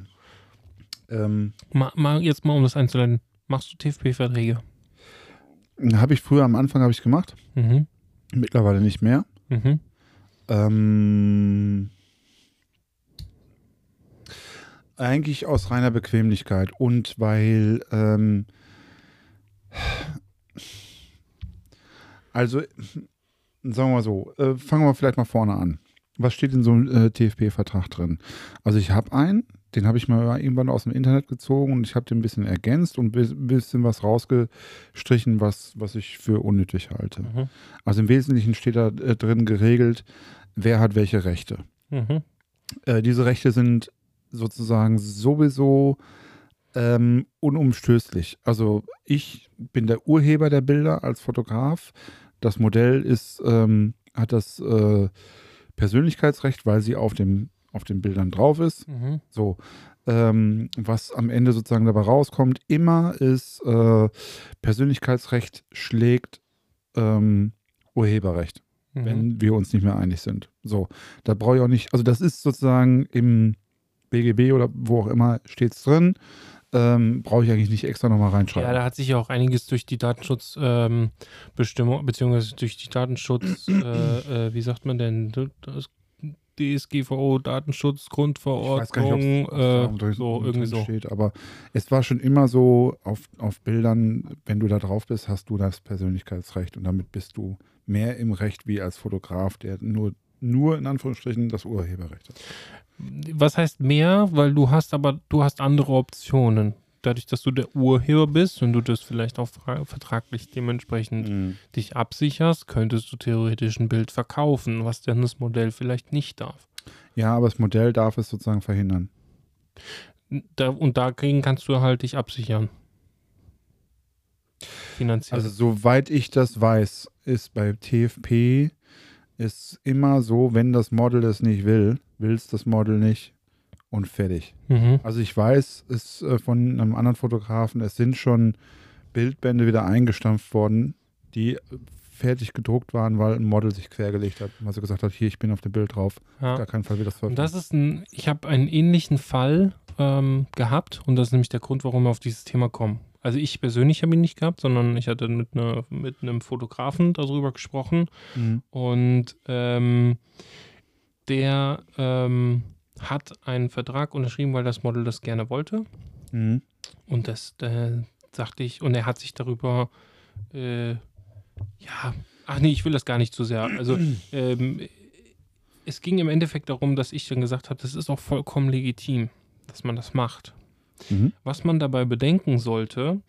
ähm, mal, mal jetzt mal um das einzuleiten. Machst du TFP-Verträge? habe ich früher am Anfang habe ich gemacht, Mhm. mittlerweile nicht mehr. Mhm. Ähm, eigentlich aus reiner Bequemlichkeit und weil, ähm, also, sagen wir mal so, äh, fangen wir vielleicht mal vorne an. Was steht in so einem äh, TFP-Vertrag drin? Also ich habe einen, den habe ich mal irgendwann aus dem Internet gezogen und ich habe den ein bisschen ergänzt und ein bisschen was rausgestrichen, was, was ich für unnötig halte. Mhm. Also im Wesentlichen steht da äh, drin geregelt, wer hat welche Rechte. Mhm. Äh, diese Rechte sind sozusagen sowieso ähm, unumstößlich. Also ich bin der Urheber der Bilder als Fotograf. Das Modell ist, ähm, hat das äh, Persönlichkeitsrecht, weil sie auf, dem, auf den Bildern drauf ist. Mhm. So, ähm, was am Ende sozusagen dabei rauskommt, immer ist äh, Persönlichkeitsrecht schlägt ähm, Urheberrecht, Mhm. wenn wir uns nicht mehr einig sind. So, da brauche ich auch nicht, also das ist sozusagen im BGB oder wo auch immer steht es drin, ähm, brauche ich eigentlich nicht extra nochmal reinschreiben. Ja, da hat sich ja auch einiges durch die Datenschutzbestimmung, ähm, beziehungsweise durch die Datenschutz, äh, äh, wie sagt man denn, das DSGVO, Datenschutz, Ich weiß gar nicht, Grundverordnung, ob's- ob's da äh, so irgendwie so. steht, aber es war schon immer so, auf, auf Bildern, wenn du da drauf bist, hast du das Persönlichkeitsrecht und damit bist du mehr im Recht wie als Fotograf, der nur, nur in Anführungsstrichen das Urheberrecht hat. Was heißt mehr? Weil du hast aber, du hast andere Optionen. Dadurch, dass du der Urheber bist und du das vielleicht auch vertraglich dementsprechend dich absicherst, könntest du theoretisch ein Bild verkaufen, was denn das Modell vielleicht nicht darf. Ja, aber das Modell darf es sozusagen verhindern. Da, und dagegen kannst du halt dich absichern. Finanziell. Also soweit ich das weiß, ist bei TFP ist immer so, wenn das Model es nicht will, will es das Model nicht und fertig. mhm. Also ich weiß es äh, von einem anderen Fotografen, es sind schon Bildbände wieder eingestampft worden, die fertig gedruckt waren, weil ein Model sich quergelegt hat, weil sie gesagt hat, hier, ich bin auf dem Bild drauf. Auf ja. gar keinen Fall wird das veröffentlicht. das ist ein, ich habe einen ähnlichen Fall ähm, gehabt und das ist nämlich der Grund, warum wir auf dieses Thema kommen. Also ich persönlich habe ihn nicht gehabt, sondern ich hatte mit, einer, mit einem Fotografen darüber gesprochen Mhm. und ähm, der ähm, hat einen Vertrag unterschrieben, weil das Model das gerne wollte. Mhm. Und das äh, sagte ich, und er hat sich darüber, äh, ja, ach nee, ich will das gar nicht zu sehr. Also, ähm, es ging im Endeffekt darum, dass ich dann gesagt habe, das ist auch vollkommen legitim, dass man das macht. Mhm. Was man dabei bedenken sollte,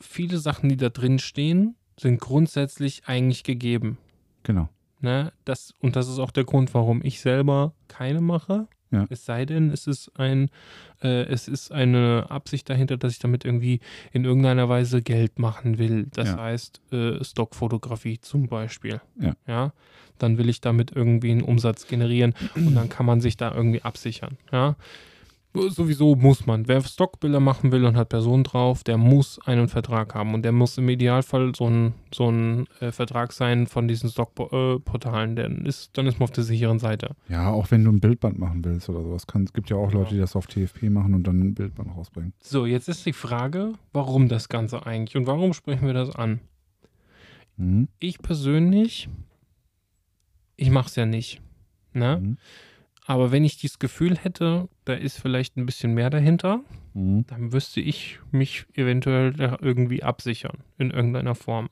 viele Sachen, die da drin stehen, sind grundsätzlich eigentlich gegeben. Genau. Ne? Das, und das ist auch der Grund, warum ich selber keine mache. Ja. Es sei denn, es ist ein, äh, es ist eine Absicht dahinter, dass ich damit irgendwie in irgendeiner Weise Geld machen will. Das Ja. heißt, äh, Stockfotografie zum Beispiel. Ja. ja. Dann will ich damit irgendwie einen Umsatz generieren und dann kann man sich da irgendwie absichern. Ja. Sowieso muss man. Wer Stockbilder machen will und hat Personen drauf, der muss einen Vertrag haben. Und der muss im Idealfall so ein, so ein äh, Vertrag sein von diesen Stockportalen. Dann ist, dann ist man auf der sicheren Seite. Ja, auch wenn du ein Bildband machen willst oder sowas. Es gibt ja auch Leute, die das auf TFP machen und dann ein Bildband rausbringen. So, jetzt ist die Frage, warum das Ganze eigentlich und warum sprechen wir das an? Mhm. Ich persönlich, ich mache es ja nicht. Ne? Mhm. Aber wenn ich dieses Gefühl hätte, da ist vielleicht ein bisschen mehr dahinter, Mhm. dann müsste ich mich eventuell da irgendwie absichern in irgendeiner Form.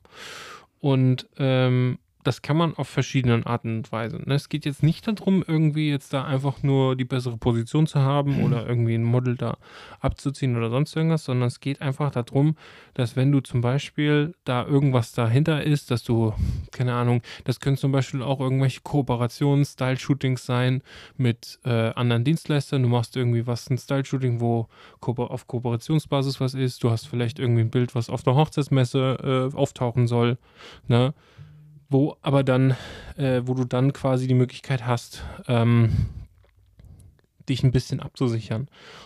Und ähm, das kann man auf verschiedenen Arten und Weisen. Ne? Es geht jetzt nicht darum, irgendwie jetzt da einfach nur die bessere Position zu haben oder irgendwie ein Model da abzuziehen oder sonst irgendwas, sondern es geht einfach darum, dass wenn du zum Beispiel da irgendwas dahinter ist, dass du, keine Ahnung, das können zum Beispiel auch irgendwelche Kooperations, Style-Shootings sein mit äh, anderen Dienstleistern. Du machst irgendwie was, ein Style-Shooting, wo auf Kooperationsbasis was ist. Du hast vielleicht irgendwie ein Bild, was auf der Hochzeitsmesse äh, auftauchen soll, ne? Wo aber dann, äh, wo du dann quasi die Möglichkeit hast, ähm, dich ein bisschen abzusichern.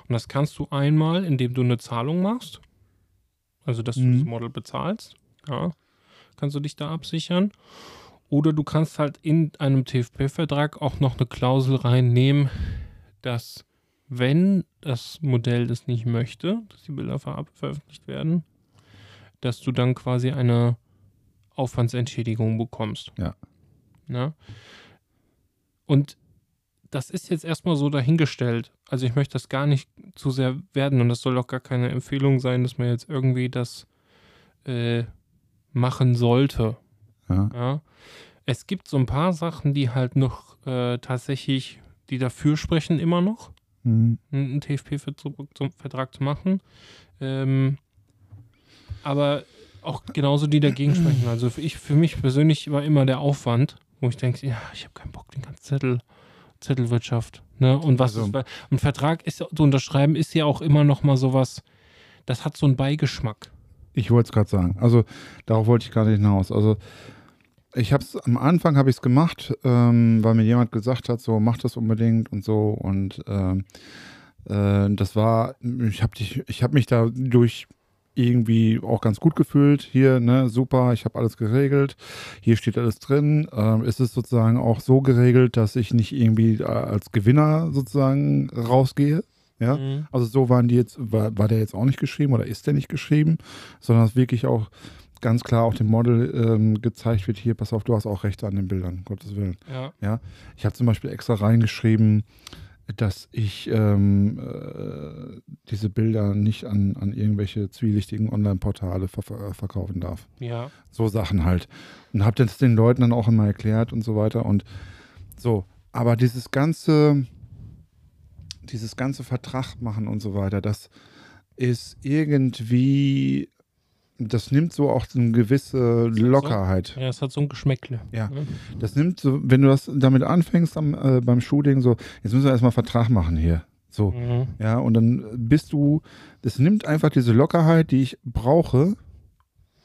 Und das kannst du einmal, indem du eine Zahlung machst, also dass du Mhm. das Model bezahlst, ja, kannst du dich da absichern. Oder du kannst halt in einem TFP-Vertrag auch noch eine Klausel reinnehmen, dass wenn das Modell das nicht möchte, dass die Bilder ver veröffentlicht werden, dass du dann quasi eine Aufwandsentschädigung bekommst. Ja. Na? Und das ist jetzt erstmal so dahingestellt. Also ich möchte das gar nicht zu sehr werden und das soll auch gar keine Empfehlung sein, dass man jetzt irgendwie das äh, machen sollte. Ja. Ja. Es gibt so ein paar Sachen, die halt noch äh, tatsächlich, die dafür sprechen, immer noch, Mhm. einen TFP-Vertrag zu machen. Ähm, aber auch genauso die dagegen sprechen. Also für, ich, für mich persönlich war immer der Aufwand, wo ich denke, ja, ich habe keinen Bock, den ganzen Zettel, Zettelwirtschaft. Ne? Und was Also- ist, ein Vertrag ist ja, zu unterschreiben, ist ja auch immer noch mal sowas, das hat so einen Beigeschmack. Ich wollte es gerade sagen. Also darauf wollte ich gerade hinaus. Also ich habe es am Anfang habe ich es gemacht, ähm, weil mir jemand gesagt hat, so mach das unbedingt und so und ähm, Äh, das war, ich habe ich hab mich da durch irgendwie auch ganz gut gefühlt. Hier, ne, super, ich habe alles geregelt. Hier steht alles drin. Ähm, es ist sozusagen auch so geregelt, dass ich nicht irgendwie äh, als Gewinner sozusagen rausgehe. Ja, Mhm. also so waren die jetzt, war, war der jetzt auch nicht geschrieben oder ist der nicht geschrieben, sondern dass wirklich auch ganz klar auch dem Model ähm, gezeigt wird, hier, pass auf, du hast auch Rechte an den Bildern, um Gottes Willen. Ja. Ich habe zum Beispiel extra reingeschrieben, dass ich ähm, äh, diese Bilder nicht an, an irgendwelche zwielichtigen Online-Portale ver ver verkaufen darf. Ja. So Sachen halt. Und habe das den Leuten dann auch immer erklärt und so weiter. Und so, aber dieses ganze, dieses ganze Vertrag machen und so weiter, das ist irgendwie, das nimmt so auch so eine gewisse Lockerheit. Ja, es hat so ein Geschmäckle. Ja. Ne? Das nimmt so, wenn du das damit anfängst am, äh, beim Shooting, so, jetzt müssen wir erstmal Vertrag machen hier. So, Mhm. ja, und dann bist du, das nimmt einfach diese Lockerheit, die ich brauche,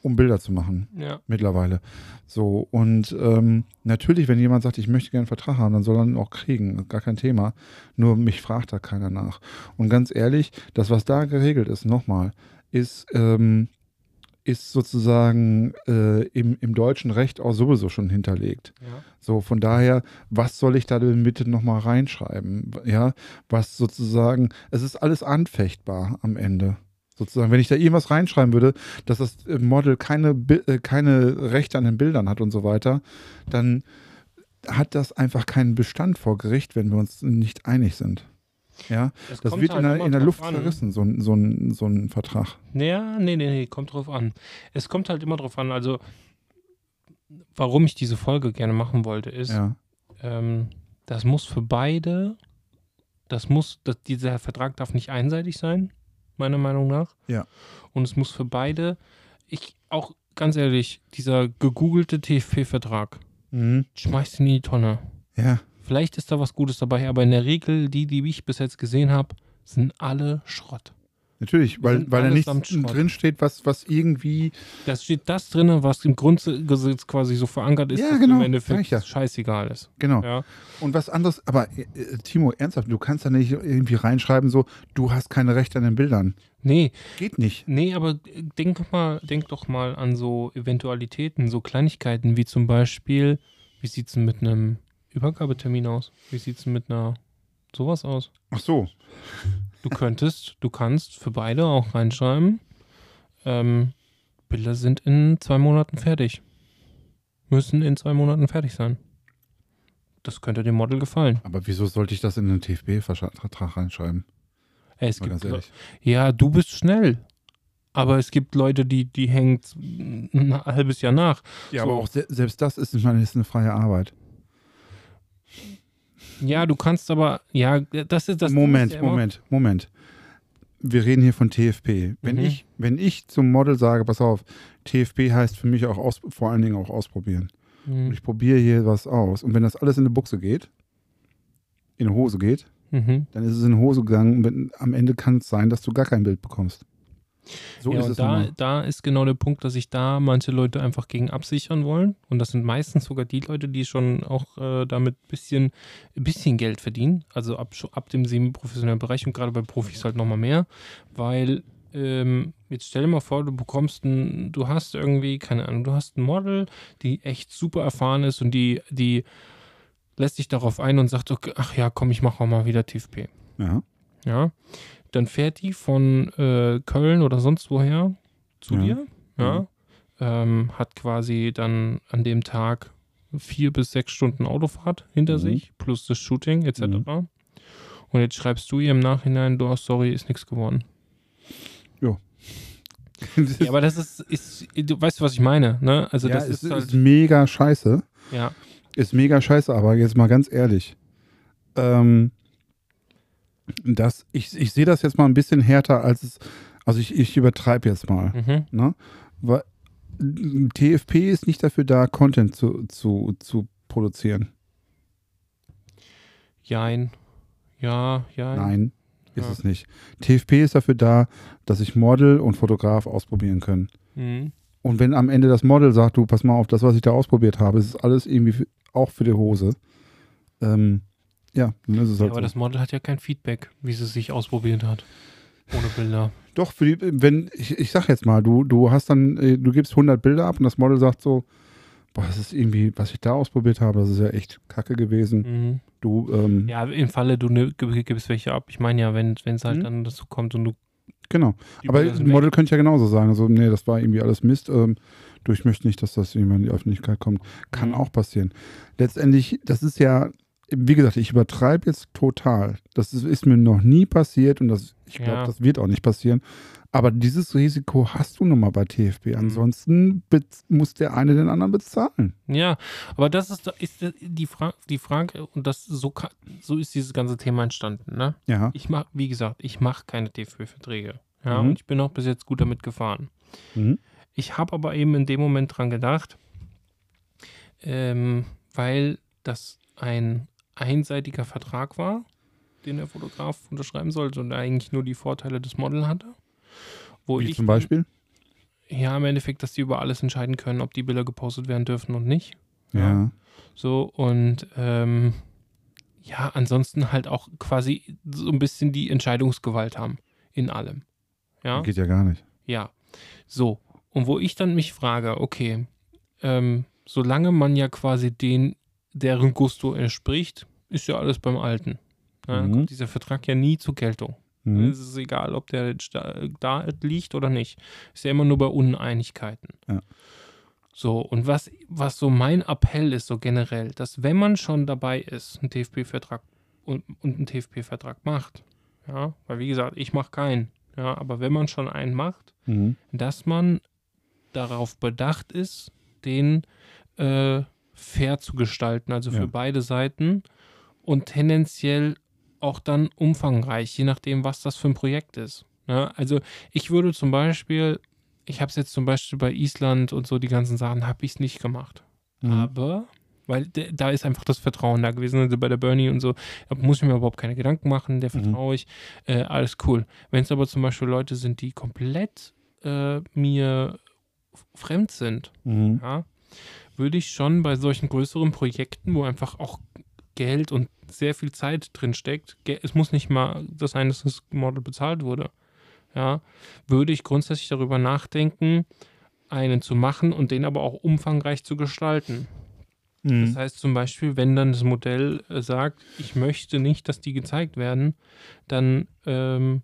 um Bilder zu machen Ja. mittlerweile. So, und ähm, natürlich, wenn jemand sagt, ich möchte gerne einen Vertrag haben, dann soll er ihn auch kriegen, gar kein Thema. Nur mich fragt da keiner nach. Und ganz ehrlich, das, was da geregelt ist, nochmal, ist, ähm, ist sozusagen äh, im, im deutschen Recht auch sowieso schon hinterlegt. Ja. So, von daher, was soll ich da denn bitte nochmal reinschreiben? Ja, was sozusagen, es ist alles anfechtbar am Ende. Sozusagen, wenn ich da irgendwas reinschreiben würde, dass das äh, Model keine, äh, keine Rechte an den Bildern hat und so weiter, dann hat das einfach keinen Bestand vor Gericht, wenn wir uns nicht einig sind. Ja, das kommt wird halt in der, in der Luft an. zerrissen, so, ein- so, ein, so ein Vertrag. Ja, nee, nee, nee, kommt drauf an. Es kommt halt immer drauf an. Also, warum ich diese Folge gerne machen wollte, ist, Ja, ähm, das muss für beide, das muss, das, dieser Vertrag darf nicht einseitig sein, meiner Meinung nach. Ja. Und es muss für beide, ich auch ganz ehrlich, dieser gegoogelte TFP-Vertrag, mhm. schmeißt ihn in die Tonne. ja, Vielleicht ist da was Gutes dabei, aber in der Regel, die, die ich bis jetzt gesehen habe, sind alle Schrott. natürlich, weil, weil da nichts allesamt Schrott. drin steht, was, was irgendwie Da steht das drin, was im Grundgesetz quasi so verankert ist, Ja, dass genau, im Endeffekt ja. scheißegal ist. Genau. Ja. Und was anderes, aber äh, äh, Timo, ernsthaft, du kannst da nicht irgendwie reinschreiben, so, du hast keine Rechte an den Bildern. Nee, Geht nicht. nee, aber denk doch mal, denk doch mal an so Eventualitäten, so Kleinigkeiten wie zum Beispiel, wie sieht es mit einem Übergabetermin aus? Wie sieht es denn mit einer sowas aus? Ach so. Du könntest, du kannst für beide auch reinschreiben, ähm, Bilder sind in zwei Monaten fertig. Müssen in zwei Monaten fertig sein. Das könnte dem Model gefallen. Aber wieso sollte ich das in den TFB-Vertrag reinschreiben? Ey, es Mal gibt ehrlich. Ja, du bist schnell. Aber es gibt Leute, die, die hängen ein halbes Jahr nach. Ja, So. aber auch se selbst das ist, ich meine, ist eine freie Arbeit. Ja, du kannst aber, ja, das ist das. Moment, ist ja Moment, Moment. Wir reden hier von TFP. Wenn, Mhm. ich, wenn ich zum Model sage, pass auf, TFP heißt für mich auch aus, vor allen Dingen auch ausprobieren. Und Mhm. ich probiere hier was aus. Und wenn das alles in eine Buchse geht, in eine Hose geht, Mhm. dann ist es in eine Hose gegangen und wenn- am Ende kann es sein, dass du gar kein Bild bekommst. So ja, ist es da, da ist genau der Punkt, dass sich da manche Leute einfach gegen absichern wollen. Und das sind meistens sogar die Leute, die schon auch äh, damit ein bisschen, bisschen Geld verdienen. Also ab, ab dem semi-professionellen Bereich und gerade bei Profis halt nochmal mehr. Weil, ähm, jetzt stell dir mal vor, du bekommst ein, du hast irgendwie, keine Ahnung, du hast ein Model, die echt super erfahren ist und die, die lässt sich darauf ein und sagt, okay, ach ja, komm, ich mache auch mal wieder TFP. Ja. Ja, dann fährt die von äh, Köln oder sonst woher zu Ja. dir. Ja, ähm, hat quasi dann an dem Tag vier bis sechs Stunden Autofahrt hinter Mhm. sich, plus das Shooting etc. Mhm. Und jetzt schreibst du ihr im Nachhinein, du hast sorry, ist nichts geworden. Das Ja, aber das ist, ist, du weißt, was ich meine, ne? Also ja, das es ist halt, ist mega scheiße. ja, Ist mega scheiße, aber jetzt mal ganz ehrlich. Ähm, das, ich, ich sehe das jetzt mal ein bisschen härter, als es. Also ich, ich übertreibe jetzt mal. mhm. Ne? Weil TFP ist nicht dafür da, Content zu, zu, zu produzieren. jein, ja, ja, Nein, ist Ja. es nicht. TFP ist dafür da, dass sich Model und Fotograf ausprobieren können. Mhm. Und wenn am Ende das Model sagt, du, pass mal auf, das, was ich da ausprobiert habe, ist alles irgendwie auch für die Hose, ähm, ja, dann ist es Ja, halt aber so. das Model hat ja kein Feedback, wie sie sich ausprobiert hat. Ohne Bilder. Doch, die, wenn, ich, ich sag jetzt mal, du, du hast dann, äh, du gibst 100 Bilder ab und das Model sagt so, boah, das ist irgendwie, was ich da ausprobiert habe, das ist ja echt kacke gewesen. Mhm. Du, ähm, Ja, im Falle, du ne, gib- gibst welche ab. Ich meine ja, wenn es halt Mhm. dann dazu kommt und du. genau. Aber ein. Model könnte ja genauso sagen, so, nee, das war irgendwie alles Mist. Ähm, du, ich möchte nicht, dass das irgendwann in die Öffentlichkeit kommt. Kann Mhm. auch passieren. Letztendlich, das ist ja, wie gesagt, ich übertreibe jetzt total. Das ist, ist mir noch nie passiert und das, ich glaube, Ja. das wird auch nicht passieren. Aber dieses Risiko hast du nun mal bei Mhm. TFB. Ansonsten bez- muss der eine den anderen bezahlen. Ja, aber das ist, ist die, Fra die Frage, und das so, so ist dieses ganze Thema entstanden. Ne? Ja. Ich mache, wie gesagt, ich mache keine TFB-Verträge. Ja, Mhm. und ich bin auch bis jetzt gut damit gefahren. Mhm. Ich habe aber eben in dem Moment dran gedacht, ähm, weil das ein einseitiger Vertrag war, den der Fotograf unterschreiben sollte und eigentlich nur die Vorteile des Model hatte. Wo Wie ich zum Beispiel? Ja, im Endeffekt, dass die über alles entscheiden können, ob die Bilder gepostet werden dürfen und nicht. Ja. So, und ähm, ja, ansonsten halt auch quasi so ein bisschen die Entscheidungsgewalt haben in allem. Ja. Geht ja gar nicht. Ja, so. Und wo ich dann mich frage, okay, ähm, solange man ja quasi den, deren Gusto entspricht, ist ja alles beim Alten. Ja, Dann Mhm. kommt dieser Vertrag ja nie zur Geltung. Mhm. Es ist egal, ob der da liegt oder nicht. Ist ja immer nur bei Uneinigkeiten. Ja. So, und was, was so mein Appell ist, so generell, dass wenn man schon dabei ist, einen TFP-Vertrag und, und einen TFP-Vertrag macht, ja, weil wie gesagt, ich mache keinen, ja, aber wenn man schon einen macht, Mhm. dass man darauf bedacht ist, den äh, fair zu gestalten, also für Ja. beide Seiten und tendenziell auch dann umfangreich, je nachdem, was das für ein Projekt ist. Ja, also ich würde zum Beispiel, ich habe es jetzt zum Beispiel bei Island und so die ganzen Sachen, habe ich es nicht gemacht. Mhm. Aber, weil da ist einfach das Vertrauen da gewesen. Also bei der Bernie und so, da muss ich mir überhaupt keine Gedanken machen, der Mhm. vertraue ich, äh, alles cool. Wenn es aber zum Beispiel Leute sind, die komplett äh, mir fremd sind, Mhm. ja, würde ich schon bei solchen größeren Projekten, wo einfach auch Geld und sehr viel Zeit drin steckt, es muss nicht mal das sein, dass das Model bezahlt wurde, ja, würde ich grundsätzlich darüber nachdenken, einen zu machen und den aber auch umfangreich zu gestalten. Mhm. Das heißt zum Beispiel, wenn dann das Modell äh, sagt, ich möchte nicht, dass die gezeigt werden, dann ähm,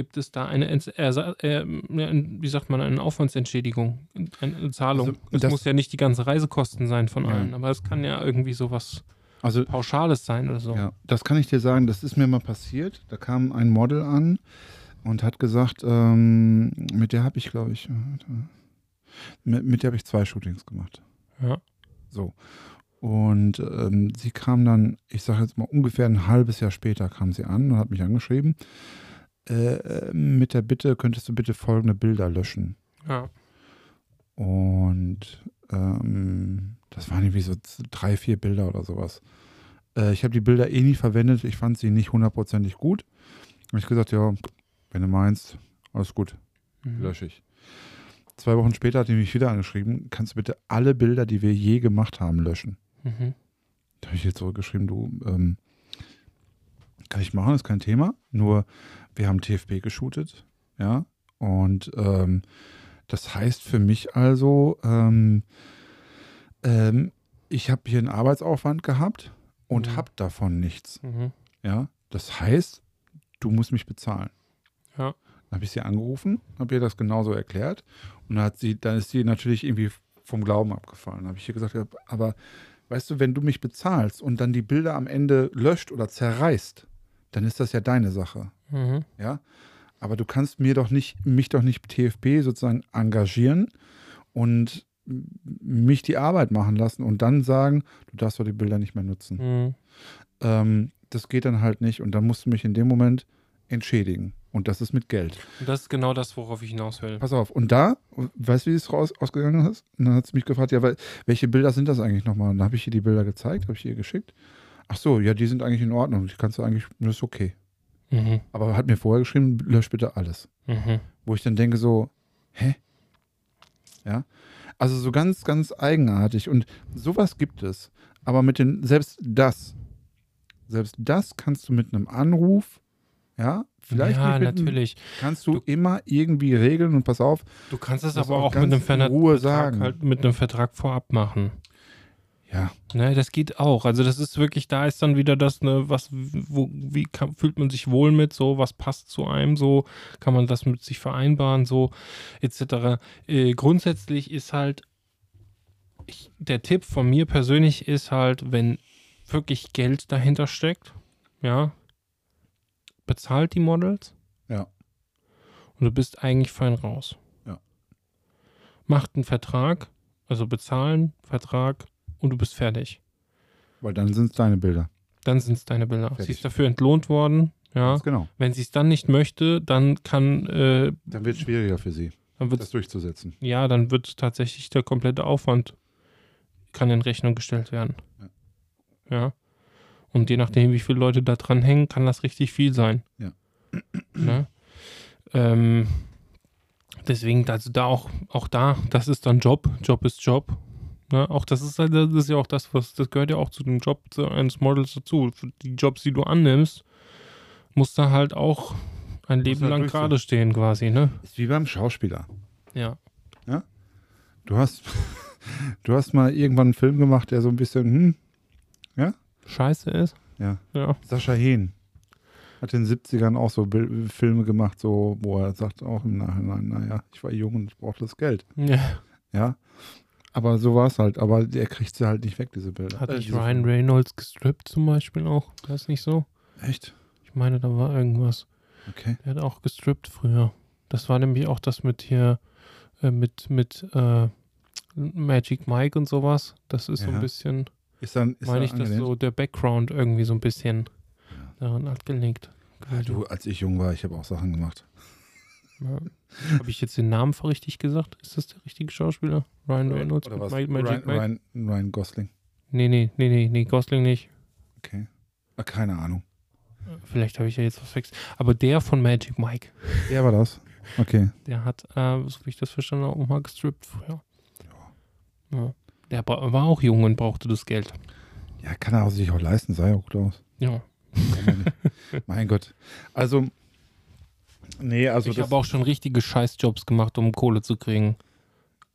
gibt es da eine, Ersa- äh, ein- wie sagt man, eine Aufwandsentschädigung, eine, Zahlung. Also, das, das- muss ja nicht die ganze Reisekosten sein von Ja. allen, aber es kann ja irgendwie sowas Also Pauschales sein oder so. Ja, das kann ich dir sagen, das ist mir mal passiert. Da kam ein Model an und hat gesagt, ähm, mit der habe ich, glaube ich, warte, mit, mit der habe ich zwei Shootings gemacht. Ja. So. Und ähm, sie kam dann, ich sage jetzt mal ungefähr ein halbes Jahr später kam sie an und hat mich angeschrieben. Äh, mit der Bitte, könntest du bitte folgende Bilder löschen? Ja. Und ähm, das waren irgendwie so drei, vier Bilder oder sowas. Äh, ich habe die Bilder eh nie verwendet. Ich fand sie nicht hundertprozentig gut. Habe ich gesagt, ja, wenn du meinst, alles gut, Mhm. lösche ich. Zwei Wochen später hat die mich wieder angeschrieben, kannst du bitte alle Bilder, die wir je gemacht haben, löschen. Mhm. Da habe ich ihr zurückgeschrieben, du, ähm, kann ich machen, ist kein Thema. Nur wir haben TFB geshootet, ja. Und ähm, das heißt für mich also, ähm, ähm, ich habe hier einen Arbeitsaufwand gehabt und Mhm. habe davon nichts, Mhm. ja. Das heißt, du musst mich bezahlen. Ja. Dann habe ich sie angerufen, habe ihr das genauso erklärt und dann, hat sie, dann ist sie natürlich irgendwie vom Glauben abgefallen. Dann habe ich ihr gesagt, aber weißt du, wenn du mich bezahlst und dann die Bilder am Ende löscht oder zerreißt, dann ist das ja deine Sache, Mhm. ja. Aber du kannst mir doch nicht, mich doch nicht TFB sozusagen engagieren und mich die Arbeit machen lassen und dann sagen, du darfst doch die Bilder nicht mehr nutzen. Mhm. Ähm, das geht dann halt nicht und dann musst du mich in dem Moment entschädigen. Und das ist mit Geld. Und das ist genau das, worauf ich hinaus will. Pass auf. Und da, weißt du, wie es raus, ausgegangen ist? Und dann hat sie mich gefragt, ja, weil, welche Bilder sind das eigentlich nochmal? Und dann habe ich ihr die Bilder gezeigt, habe ich ihr geschickt. Ach so, ja, die sind eigentlich in Ordnung. Die kannst du eigentlich, das ist okay. Mhm. Aber hat mir vorher geschrieben, lösch bitte alles. Mhm. Wo ich dann denke so, hä? Ja? Also so ganz, ganz eigenartig. Und sowas gibt es. Aber mit den, selbst das, Selbst das kannst du mit einem Anruf, ja, vielleicht ja, nicht mit einem- natürlich. kannst du, immer irgendwie regeln und pass auf, Du kannst das Das aber auch mit einem Vertrag, Ruhe sagen. halt mit einem Vertrag vorab machen. Ja, Ne, das geht auch. Also das ist wirklich, da ist dann wieder das, ne, was, wo, wie kann, fühlt man sich wohl mit, so, was passt zu einem, so, kann man das mit sich vereinbaren, so, etc. Äh, grundsätzlich ist halt, ich, der Tipp von mir persönlich ist halt, wenn wirklich Geld dahinter steckt, ja, bezahlt die Models. Ja. Und du bist eigentlich fein raus. Ja. Macht einen Vertrag, also bezahlen, Vertrag und du bist fertig. weil dann sind es deine Bilder. Dann sind es deine Bilder. Fertig. Sie ist dafür entlohnt worden. Ja. Ganz genau. Wenn sie es dann nicht möchte, dann kann, äh, Dann wird es schwieriger für sie, dann wird das durchzusetzen. ja, dann wird tatsächlich der komplette Aufwand kann in Rechnung gestellt werden. Ja. Ja. Und je nachdem, wie viele Leute da dran hängen, kann das richtig viel sein. Ja. Ne? Ähm, deswegen, also da auch, auch da, das ist dann Job. Job ist Job. Ne? Auch das ist halt, das ist ja auch das, was, das gehört ja auch zu dem Job eines Models dazu. Für die Jobs, die du annimmst, musst du halt auch ein Leben halt lang gerade stehen, quasi, ne? Ist wie beim Schauspieler. Ja. Du hast, du hast mal irgendwann einen Film gemacht, der so ein bisschen, hm, Scheiße ist. ja, Ja. Sascha Hehn hat in den 70ern auch so Bil Filme gemacht, so, wo er sagt auch im Nachhinein, naja, ich war jung und ich brauchte das Geld. ja. Ja. Aber so war es halt. Aber er kriegt sie halt nicht weg, diese Bilder. Hat nicht diese Ryan. Reynolds gestrippt zum Beispiel auch? War das nicht so? Echt? Ich meine, da war irgendwas. Okay. Der hat auch gestrippt früher. Das war nämlich auch das mit hier, äh, mit, mit äh, Magic Mike und sowas. Das ist so ein Ja. bisschen, Ist dann, ist meine dann ich, dass angenehm? so der Background irgendwie so ein bisschen daran hat gelegt. Ja, du, als ich jung war, ich habe auch Sachen gemacht. Ja. Habe ich jetzt den Namen richtig gesagt? Ist das der richtige Schauspieler? Ryan Reynolds Oder was? Ma- Magic Ryan, Mike? Ryan, Ryan Gosling. Nee, nee, nee, nee, nee, Gosling nicht. Okay. Ah, keine Ahnung. Vielleicht habe ich ja jetzt was verwechselt. Aber der von Magic Mike. Wer war das? Okay. Der hat, äh, so wie ich das verstanden habe, auch mal gestrippt früher. Ja. Der bra- war auch jung und brauchte das Geld. Ja, kann er sich auch leisten, sah ja auch gut aus. Ja. Mein Gott. Also, nee, also ich habe auch schon richtige Scheißjobs gemacht, um Kohle zu kriegen.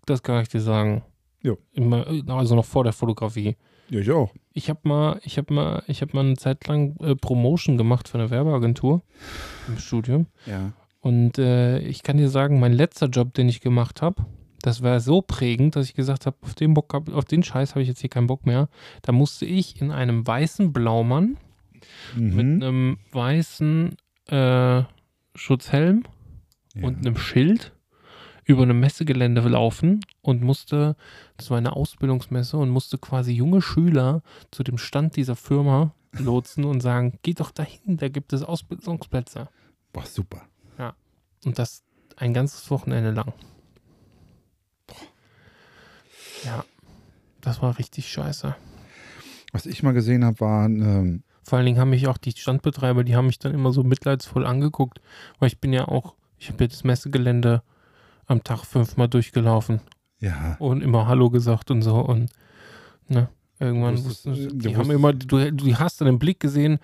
Das kann ich dir sagen. Jo. Immer, also noch vor der Fotografie. ja, ich auch. Ich habe mal, ich habe mal, ich habe mal eine Zeit lang äh, Promotion gemacht für eine Werbeagentur im Studium. Ja. Und äh, ich kann dir sagen, mein letzter Job, den ich gemacht habe, das war so prägend, dass ich gesagt habe, auf den Bock, auf den Scheiß habe ich jetzt hier keinen Bock mehr. Da musste ich in einem weißen Blaumann mit Mhm. einem weißen äh, Schutzhelm ja. und einem Schild über einem Messegelände laufen und musste, das war eine Ausbildungsmesse und musste quasi junge Schüler zu dem Stand dieser Firma lotsen und sagen, geht doch dahin, da gibt es Ausbildungsplätze. Boah, super. Und das ein ganzes Wochenende lang. Ja, das war richtig scheiße. Was ich mal gesehen habe, waren, ähm, Vor allen Dingen haben mich auch die Standbetreiber, die haben mich dann immer so mitleidsvoll angeguckt, weil ich bin ja auch, ich habe ja das Messegelände am Tag fünfmal durchgelaufen ja, und immer Hallo gesagt und so und ne, irgendwann Du wusstest, wussten sie, die haben immer, du, du hast an dem Blick gesehen,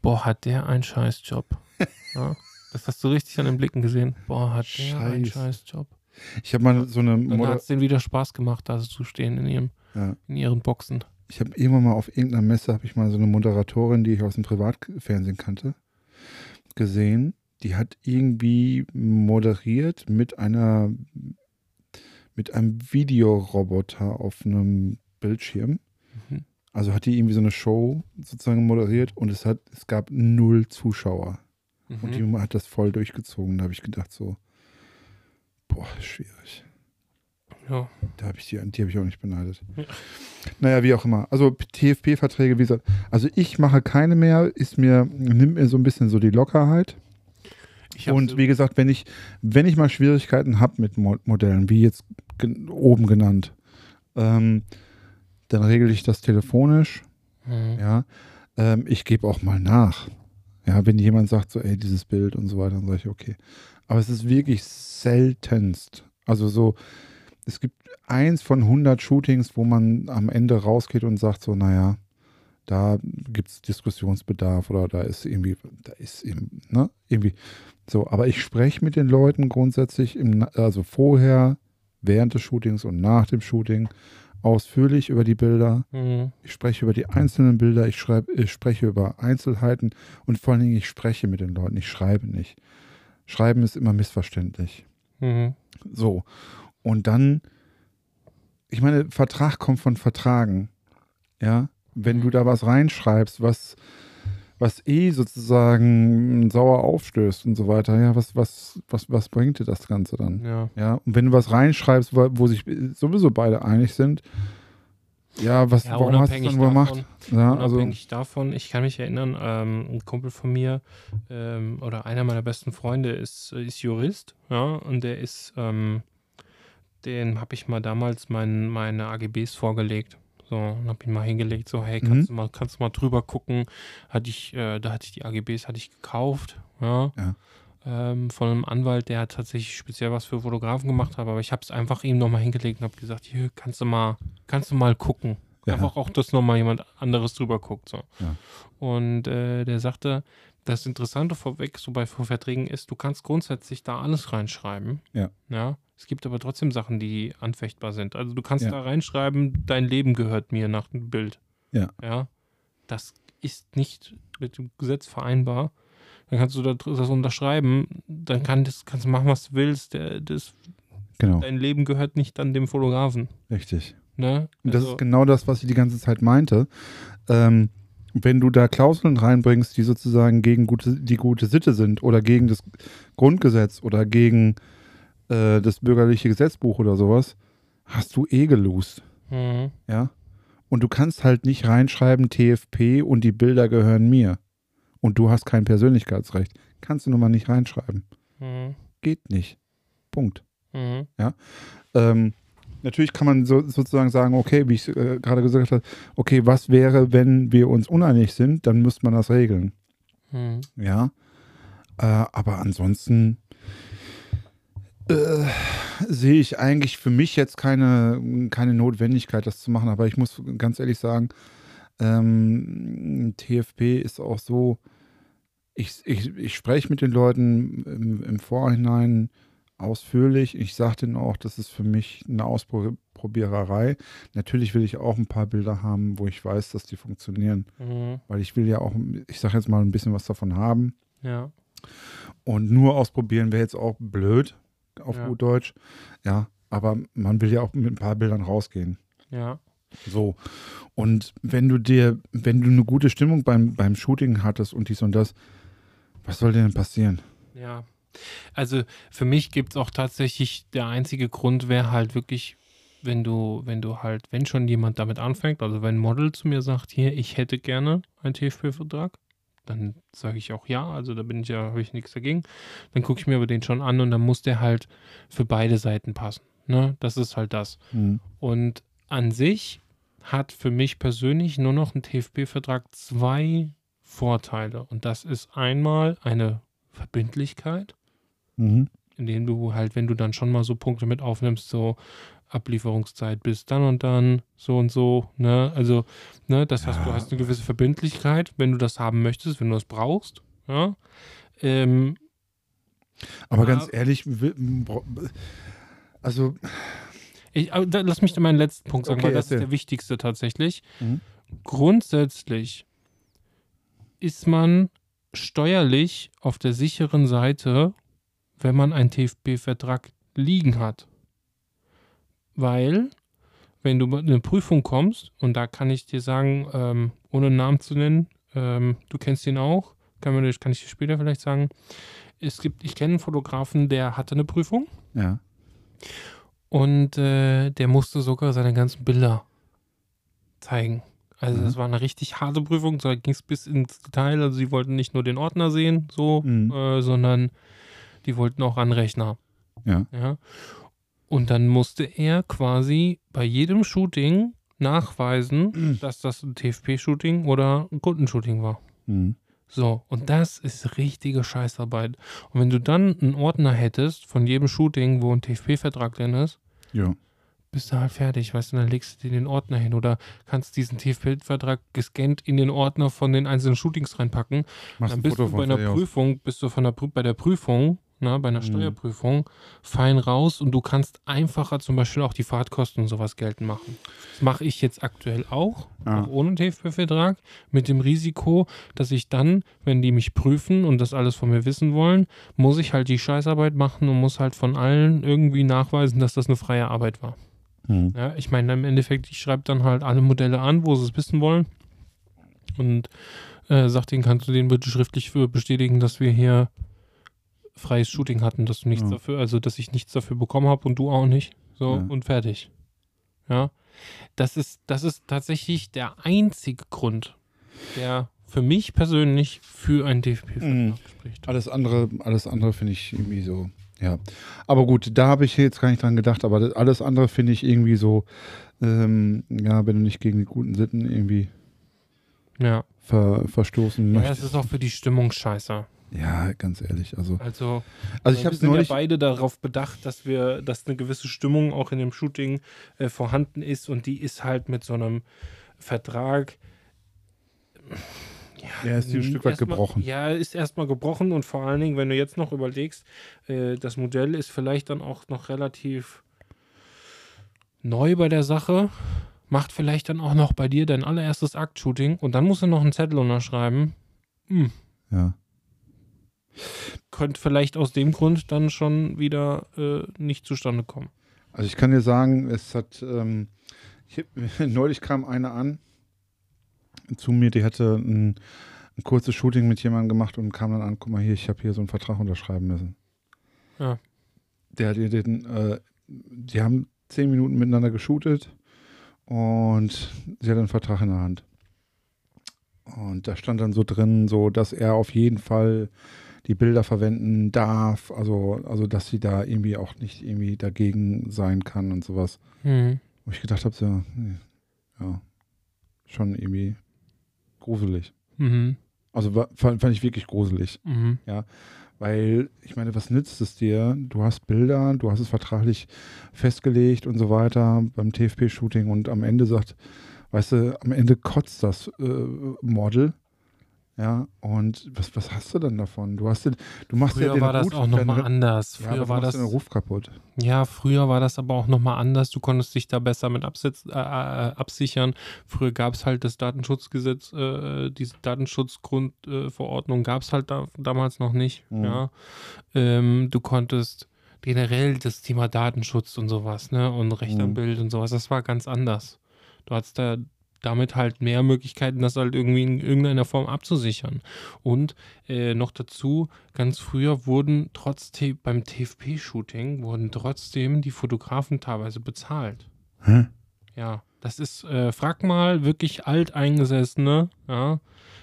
boah, hat der einen Scheißjob. ja, das hast du richtig an den Blicken gesehen. Boah, hat der einen Scheiß. Scheißjob. ich habe mal so eine Dann Moder hat es denen wieder Spaß gemacht, da zu stehen in ihrem, ja, in ihren Boxen. Ich habe irgendwann mal auf irgendeiner Messe habe ich mal so eine Moderatorin, die ich aus dem Privatfernsehen kannte, gesehen. Die hat irgendwie moderiert mit einer mit einem Videoroboter auf einem Bildschirm. Mhm. Also hat die irgendwie so eine Show sozusagen moderiert und es hat es gab null Zuschauer und die Mhm. hat das voll durchgezogen. Da habe ich gedacht so, boah, schwierig. Ja. Da habe ich die, die habe ich auch nicht beneidet. Ja. Naja, wie auch immer. Also TFP-Verträge, wie gesagt, also ich mache keine mehr, ist mir, nimmt mir so ein bisschen so die Lockerheit. Und wie gesagt, wenn ich, wenn ich mal Schwierigkeiten habe mit Mo Modellen, wie jetzt oben genannt, ähm, dann regle ich das telefonisch. Mhm. Ja, ähm, ich gebe auch mal nach. Ja, wenn jemand sagt so, ey, dieses Bild und so weiter, dann sage ich, okay. Aber es ist wirklich seltenst. Also so, es gibt eins von 100 Shootings, wo man am Ende rausgeht und sagt so, naja, da gibt es Diskussionsbedarf oder da ist irgendwie, da ist eben, ne, irgendwie so. Aber ich spreche mit den Leuten grundsätzlich, im, also vorher, während des Shootings und nach dem Shooting ausführlich über die Bilder. Mhm. Ich spreche über die einzelnen Bilder, ich, schreibe, ich spreche über Einzelheiten und vor allen Dingen, ich spreche mit den Leuten, ich schreibe nicht. Schreiben ist immer missverständlich. Mhm. So. Und dann, ich meine, Vertrag kommt von Vertragen. Ja. Wenn du da was reinschreibst, was, was eh sozusagen sauer aufstößt und so weiter, ja, was, was, was, was bringt dir das Ganze dann? Ja. Ja. Und wenn du was reinschreibst, wo, wo sich sowieso beide einig sind, ja, was, Ja, warum hast du dann wohl gemacht? Ja, also, unabhängig davon, ich kann mich erinnern, ähm, ein Kumpel von mir ähm, oder einer meiner besten Freunde ist, ist Jurist, ja, und der ist, ähm, den habe ich mal damals mein, meine AGBs vorgelegt. So, und habe ihn mal hingelegt, so, hey, kannst, Mhm. du mal, kannst du mal drüber gucken? Hatte ich, äh, da hatte ich die AGBs, hatte ich gekauft, ja. Ja. Ähm, von einem Anwalt, der tatsächlich speziell was für Fotografen gemacht hat, aber ich habe es einfach ihm nochmal hingelegt und habe gesagt, hier kannst du mal, kannst du mal gucken. Ja. Einfach auch, dass nochmal jemand anderes drüber guckt. So. Ja. Und äh, der sagte, das Interessante vorweg so bei Verträgen ist, du kannst grundsätzlich da alles reinschreiben. Ja. Ja. Es gibt aber trotzdem Sachen, die anfechtbar sind. Also du kannst Ja. da reinschreiben, dein Leben gehört mir nach dem Bild. Ja. Ja. Das ist nicht mit dem Gesetz vereinbar. Dann kannst du das unterschreiben, dann kann das, kannst du machen, was du willst. Der, das, genau, dein Leben gehört nicht dann dem Fotografen. richtig. Ne? Und das Also- ist genau das, was ich die ganze Zeit meinte. Ähm, wenn du da Klauseln reinbringst, die sozusagen gegen gute, die gute Sitte sind oder gegen das Grundgesetz oder gegen äh, das bürgerliche Gesetzbuch oder sowas, hast du eh gelost. Mhm. Ja. Und du kannst halt nicht reinschreiben, TFP und die Bilder gehören mir. Und du hast kein Persönlichkeitsrecht. Kannst du nun mal nicht reinschreiben. Mhm. Geht nicht. Punkt. Mhm. Ähm, natürlich kann man so, sozusagen sagen, okay, wie ich äh, gerade gesagt habe, okay, was wäre, wenn wir uns uneinig sind, dann müsste man das regeln. Mhm. Ja. Äh, aber ansonsten äh, sehe ich eigentlich für mich jetzt keine, keine Notwendigkeit, das zu machen. Aber ich muss ganz ehrlich sagen, ähm, TFP ist auch so, ich, ich, ich spreche mit den Leuten im, im Vorhinein ausführlich. Ich sage denen auch, das ist für mich eine Ausprobiererei. Natürlich will ich auch ein paar Bilder haben, wo ich weiß, dass die funktionieren, Mhm. weil ich will ja auch, ich sage jetzt mal, ein bisschen was davon haben. Ja. Und nur ausprobieren wäre jetzt auch blöd, auf Ja. gut Deutsch. Ja, aber man will ja auch mit ein paar Bildern rausgehen. Ja. So. Und wenn du dir, wenn du eine gute Stimmung beim, beim Shooting hattest und dies und das, was soll denn passieren? Ja. Also für mich gibt es auch tatsächlich, der einzige Grund wäre halt wirklich, wenn du, wenn du halt, wenn schon jemand damit anfängt, also wenn ein Model zu mir sagt, hier, ich hätte gerne einen TFP-Vertrag, dann sage ich auch ja, also da bin ich ja, habe ich nichts dagegen. Dann gucke ich mir aber den schon an und dann muss der halt für beide Seiten passen. Ne? Das ist halt das. Hm. Und an sich hat für mich persönlich nur noch ein TFP-Vertrag zwei Vorteile. Und das ist einmal eine Verbindlichkeit, Mhm. indem du halt, wenn du dann schon mal so Punkte mit aufnimmst, so Ablieferungszeit bis dann und dann, so und so, ne? Also, ne, das heißt, du Ja. hast eine gewisse Verbindlichkeit, wenn du das haben möchtest, wenn du es brauchst, ja. Ähm, Aber Ja. ganz ehrlich, bra- also, Ich, aber da, lass mich meinen letzten Punkt sagen, Okay, weil das erzähl. ist der wichtigste tatsächlich. Mhm. Grundsätzlich ist man steuerlich auf der sicheren Seite, wenn man einen TFP-Vertrag liegen hat. Weil, wenn du in eine Prüfung kommst, und da kann ich dir sagen, ähm, ohne Namen zu nennen, ähm, du kennst ihn auch, kann, man, kann ich dir später vielleicht sagen, es gibt, ich kenne einen Fotografen, der hatte eine Prüfung. ja. Und äh, der musste sogar seine ganzen Bilder zeigen. Also Mhm. das war eine richtig harte Prüfung, da ging es bis ins Detail. Also sie wollten nicht nur den Ordner sehen, so, Mhm. äh, sondern die wollten auch an Rechner. Ja. ja. Und dann musste er quasi bei jedem Shooting nachweisen, Mhm. dass das ein TFP-Shooting oder ein Kundenshooting war. Mhm. So, und das ist richtige Scheißarbeit. Und wenn du dann einen Ordner hättest von jedem Shooting, wo ein TFP-Vertrag drin ist, Ja. bist du halt fertig, weißt du, dann legst du dir den Ordner hin oder kannst diesen TFP-Vertrag gescannt in den Ordner von den einzelnen Shootings reinpacken. Machst Dann bist du bei einer. Prüfung, bist du von der, bei der Prüfung, na, bei einer Mhm. Steuerprüfung, fein raus und du kannst einfacher zum Beispiel auch die Fahrtkosten und sowas geltend machen. Das mache ich jetzt aktuell auch, Ja. auch ohne TFP-Vertrag, mit dem Risiko, dass ich dann, wenn die mich prüfen und das alles von mir wissen wollen, muss ich halt die Scheißarbeit machen und muss halt von allen irgendwie nachweisen, dass das eine freie Arbeit war. Mhm. Ja, ich meine, im Endeffekt, ich schreibe dann halt alle Modelle an, wo sie es wissen wollen. Und äh, sag denen, kannst du denen bitte schriftlich bestätigen, dass wir hier freies Shooting hatten, dass du nichts Ja. dafür, also dass ich nichts dafür bekommen habe und du auch nicht. So Ja. und fertig. Ja. Das ist, das ist tatsächlich der einzige Grund, der für mich persönlich für ein DFP-Vertrag Mhm. spricht. Alles andere, alles andere finde ich irgendwie so, ja. Aber gut, da habe ich jetzt gar nicht dran gedacht, aber das, alles andere finde ich irgendwie so, ähm, ja, wenn du nicht gegen die guten Sitten irgendwie Ja. ver, verstoßen ja, möchtest. es ist auch für die Stimmung scheiße. Ja, ganz ehrlich, also, Also, also ich wir habe sind neulich, ja beide darauf bedacht, dass wir, dass eine gewisse Stimmung auch in dem Shooting äh, vorhanden ist und die ist halt mit so einem Vertrag. Ja, ist die ein Stück weit gebrochen. Ja, ist erstmal gebrochen und vor allen Dingen, wenn du jetzt noch überlegst, äh, das Modell ist vielleicht dann auch noch relativ neu bei der Sache, macht vielleicht dann auch noch bei dir dein allererstes Akt-Shooting und dann musst du noch einen Zettel unterschreiben. Hm, ja. Könnte vielleicht aus dem Grund dann schon wieder äh, nicht zustande kommen. Also ich kann dir sagen, es hat, ähm, ich, neulich kam eine an zu mir, die hatte ein, ein kurzes Shooting mit jemandem gemacht und kam dann an, guck mal hier, ich habe hier so einen Vertrag unterschreiben müssen. Ja. Der hat ihr den, äh, die haben zehn Minuten miteinander geshootet und sie hat einen Vertrag in der Hand. Und da stand dann so drin, so, dass er auf jeden Fall die Bilder verwenden darf, also, also dass sie da irgendwie auch nicht irgendwie dagegen sein kann und sowas. Mhm. Wo ich gedacht habe, so, nee, ja, schon irgendwie gruselig. Mhm. Also fand, fand ich wirklich gruselig. Mhm. Weil, ich meine, was nützt es dir? Du hast Bilder, du hast es vertraglich festgelegt und so weiter beim TFP-Shooting und am Ende sagt, weißt du, am Ende kotzt das äh, Model. Ja, und was, was hast du dann davon? Du hast den, du machst ja Früher den war das Ruf, auch nochmal anders. Ja, Früher aber war du das, den Ruf kaputt. ja, früher war das aber auch nochmal anders. Du konntest dich da besser mit absetz, äh, äh, absichern. Früher gab es halt das Datenschutzgesetz, äh, diese Datenschutzgrundverordnung äh, gab es halt da, damals noch nicht. Mhm. Ja. Ähm, du konntest generell das Thema Datenschutz und sowas, ne, und Recht am Mhm. Bild und sowas, das war ganz anders. Du hattest da damit halt mehr Möglichkeiten, das halt irgendwie in irgendeiner Form abzusichern. Und äh, noch dazu, ganz früher wurden trotzdem beim TFP-Shooting wurden trotzdem die Fotografen teilweise bezahlt. Hä? Ja, das ist, äh, frag mal wirklich alteingesessene, ja,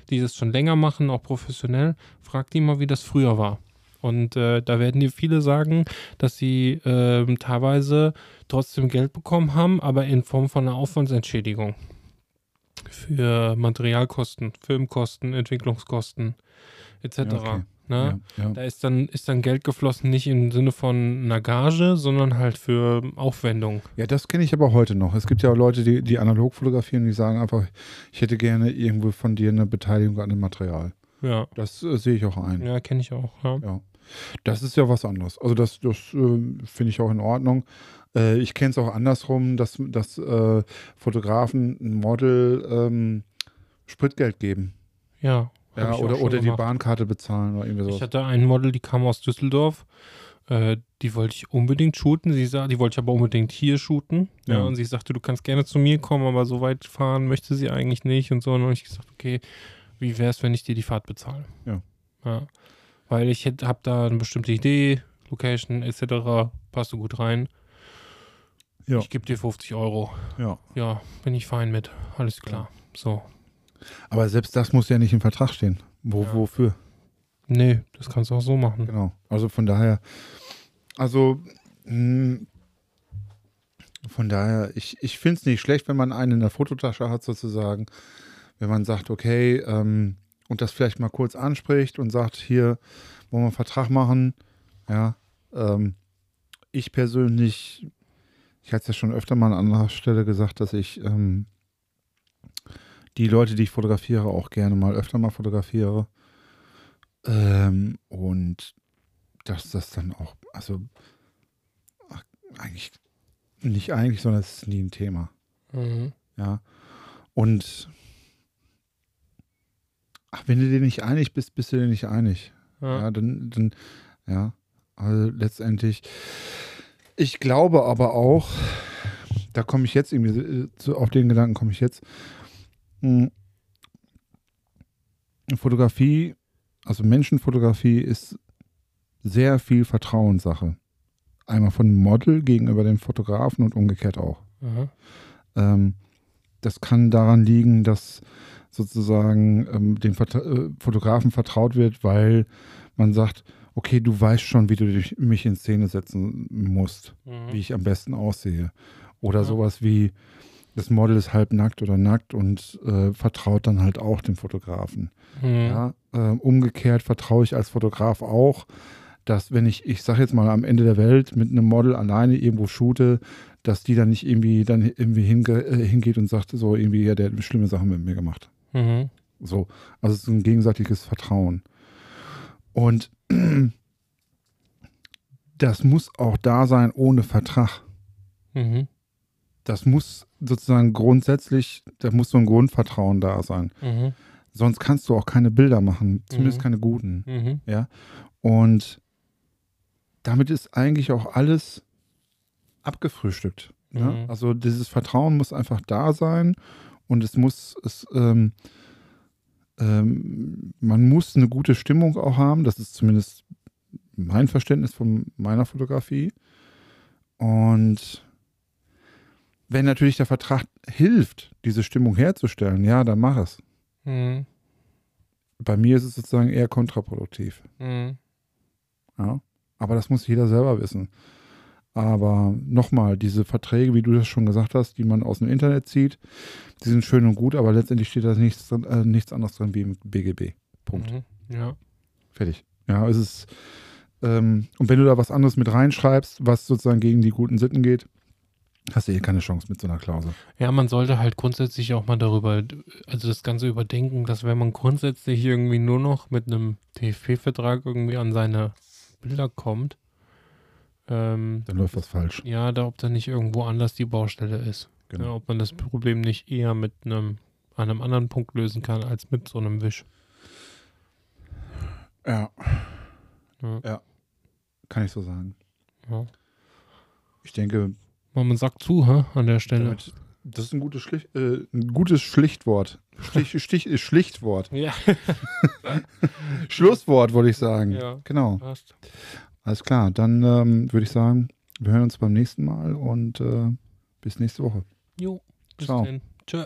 die das schon länger machen, auch professionell, frag die mal, wie das früher war. Und äh, da werden dir viele sagen, dass sie ähm, teilweise trotzdem Geld bekommen haben, aber in Form von einer Aufwandsentschädigung. Für Materialkosten, Filmkosten, Entwicklungskosten etc. Okay. Ne? Ja, ja. Da ist dann, ist dann Geld geflossen, nicht im Sinne von einer Gage, sondern halt für Aufwendung. Ja, das kenne ich aber heute noch. Es gibt ja auch Leute, die, die analog fotografieren, die sagen einfach, ich hätte gerne irgendwo von dir eine Beteiligung an dem Material. Ja, Das äh, sehe ich auch ein. ja kenne ich auch. Ja. Ja. Das ist ja was anderes. Also das, das äh, finde ich auch in Ordnung. Äh, ich kenne es auch andersrum, dass, dass äh, Fotografen ein Model ähm, Spritgeld geben. Ja, Ja, ich oder, oder die. Bahnkarte bezahlen oder irgendwie Ich sowas. hatte ein Model, die kam aus Düsseldorf. Äh, die wollte ich unbedingt shooten. Sie sah, die wollte ich aber unbedingt hier shooten. Ja. Ja. und sie sagte, du kannst gerne zu mir kommen, aber so weit fahren möchte sie eigentlich nicht und so. Und dann habe ich gesagt, okay, wie wäre es, wenn ich dir die Fahrt bezahle? Ja. ja. Weil ich habe da eine bestimmte Idee, Location etc. Passt du gut rein. Ja. Ich gebe dir 50 Euro. Ja. Ja, bin ich fein mit. Alles klar. So. Aber selbst das muss ja nicht im Vertrag stehen. Wo, Ja. Wofür? Nee, das kannst du auch so machen. Genau. Also von daher, also mh, von daher, ich, ich finde es nicht schlecht, wenn man einen in der Fototasche hat, sozusagen. Wenn man sagt, okay, ähm, und das vielleicht mal kurz anspricht und sagt, hier wollen wir einen Vertrag machen. Ja, ähm, ich persönlich ich hatte es ja schon öfter mal an anderer Stelle gesagt, dass ich ähm, die Leute, die ich fotografiere, auch gerne mal öfter mal fotografiere. Ähm, und dass das dann auch, also ach, eigentlich, nicht eigentlich, sondern es ist nie ein Thema. Mhm. Ja. Und ach, wenn du dir nicht einig bist, bist du dir nicht einig. Ja. Ja, dann, dann, ja, also letztendlich. Ich glaube aber auch, da komme ich jetzt irgendwie, äh, zu, auf den Gedanken komme ich jetzt. Mh, Fotografie, also Menschenfotografie ist sehr viel Vertrauenssache. Einmal von Model gegenüber dem Fotografen und umgekehrt auch. Ähm, das kann daran liegen, dass sozusagen ähm, dem Vertra äh, Fotografen vertraut wird, weil man sagt, okay, du weißt schon, wie du dich, mich in Szene setzen musst, Mhm. wie ich am besten aussehe. Oder Ja. sowas wie, das Model ist halb nackt oder nackt und äh, vertraut dann halt auch dem Fotografen. Mhm. Ja, ähm, umgekehrt vertraue ich als Fotograf auch, dass wenn ich, ich sag jetzt mal am Ende der Welt mit einem Model alleine irgendwo shoote, dass die dann nicht irgendwie dann irgendwie hinge äh, hingeht und sagt so irgendwie, ja, der hat schlimme Sachen mit mir gemacht. Mhm. So, also es ist ein gegenseitiges Vertrauen. Und das muss auch da sein ohne Vertrag. Mhm. Das muss sozusagen grundsätzlich, da muss so ein Grundvertrauen da sein. Mhm. Sonst kannst du auch keine Bilder machen, zumindest Mhm. keine guten. Mhm. Und damit ist eigentlich auch alles abgefrühstückt. Ne? Mhm. Also dieses Vertrauen muss einfach da sein und es muss, es, ähm, ähm, man muss eine gute Stimmung auch haben. Das ist zumindest mein Verständnis von meiner Fotografie. Und wenn natürlich der Vertrag hilft, diese Stimmung herzustellen, ja, dann mach es. Mhm. Bei mir ist es sozusagen eher kontraproduktiv. Mhm. Ja, aber das muss jeder selber wissen. Aber nochmal, diese Verträge, wie du das schon gesagt hast, die man aus dem Internet zieht, die sind schön und gut, aber letztendlich steht da nichts, drin, äh, nichts anderes drin wie im BGB. Punkt. Mhm. Ja. Fertig. Ja, es ist, ähm, und wenn du da was anderes mit reinschreibst, was sozusagen gegen die guten Sitten geht, hast du eh keine Chance mit so einer Klausel. Ja, man sollte halt grundsätzlich auch mal darüber, also das Ganze überdenken, dass wenn man grundsätzlich irgendwie nur noch mit einem TFP-Vertrag irgendwie an seine Bilder kommt, ähm, Dann läuft was falsch. ja, da ob da nicht irgendwo anders die Baustelle ist. Ja, Genau. ob man das Problem nicht eher mit einem an einem anderen Punkt lösen kann als mit so einem Wisch. Ja. Ja. Kann ich so sagen. Ja. Ich denke, Man sagt zu, hä, an der Stelle. damit, das ist ein gutes, Schlicht, äh, ein gutes Schlichtwort. Stich, Stich, äh, Schlichtwort. Ja, Schlusswort, wollte ich sagen. ja, Genau. passt. Alles klar. Dann ähm, würde ich sagen, wir hören uns beim nächsten Mal und äh, bis nächste Woche. Jo, bis Ciao. dann. Tschö.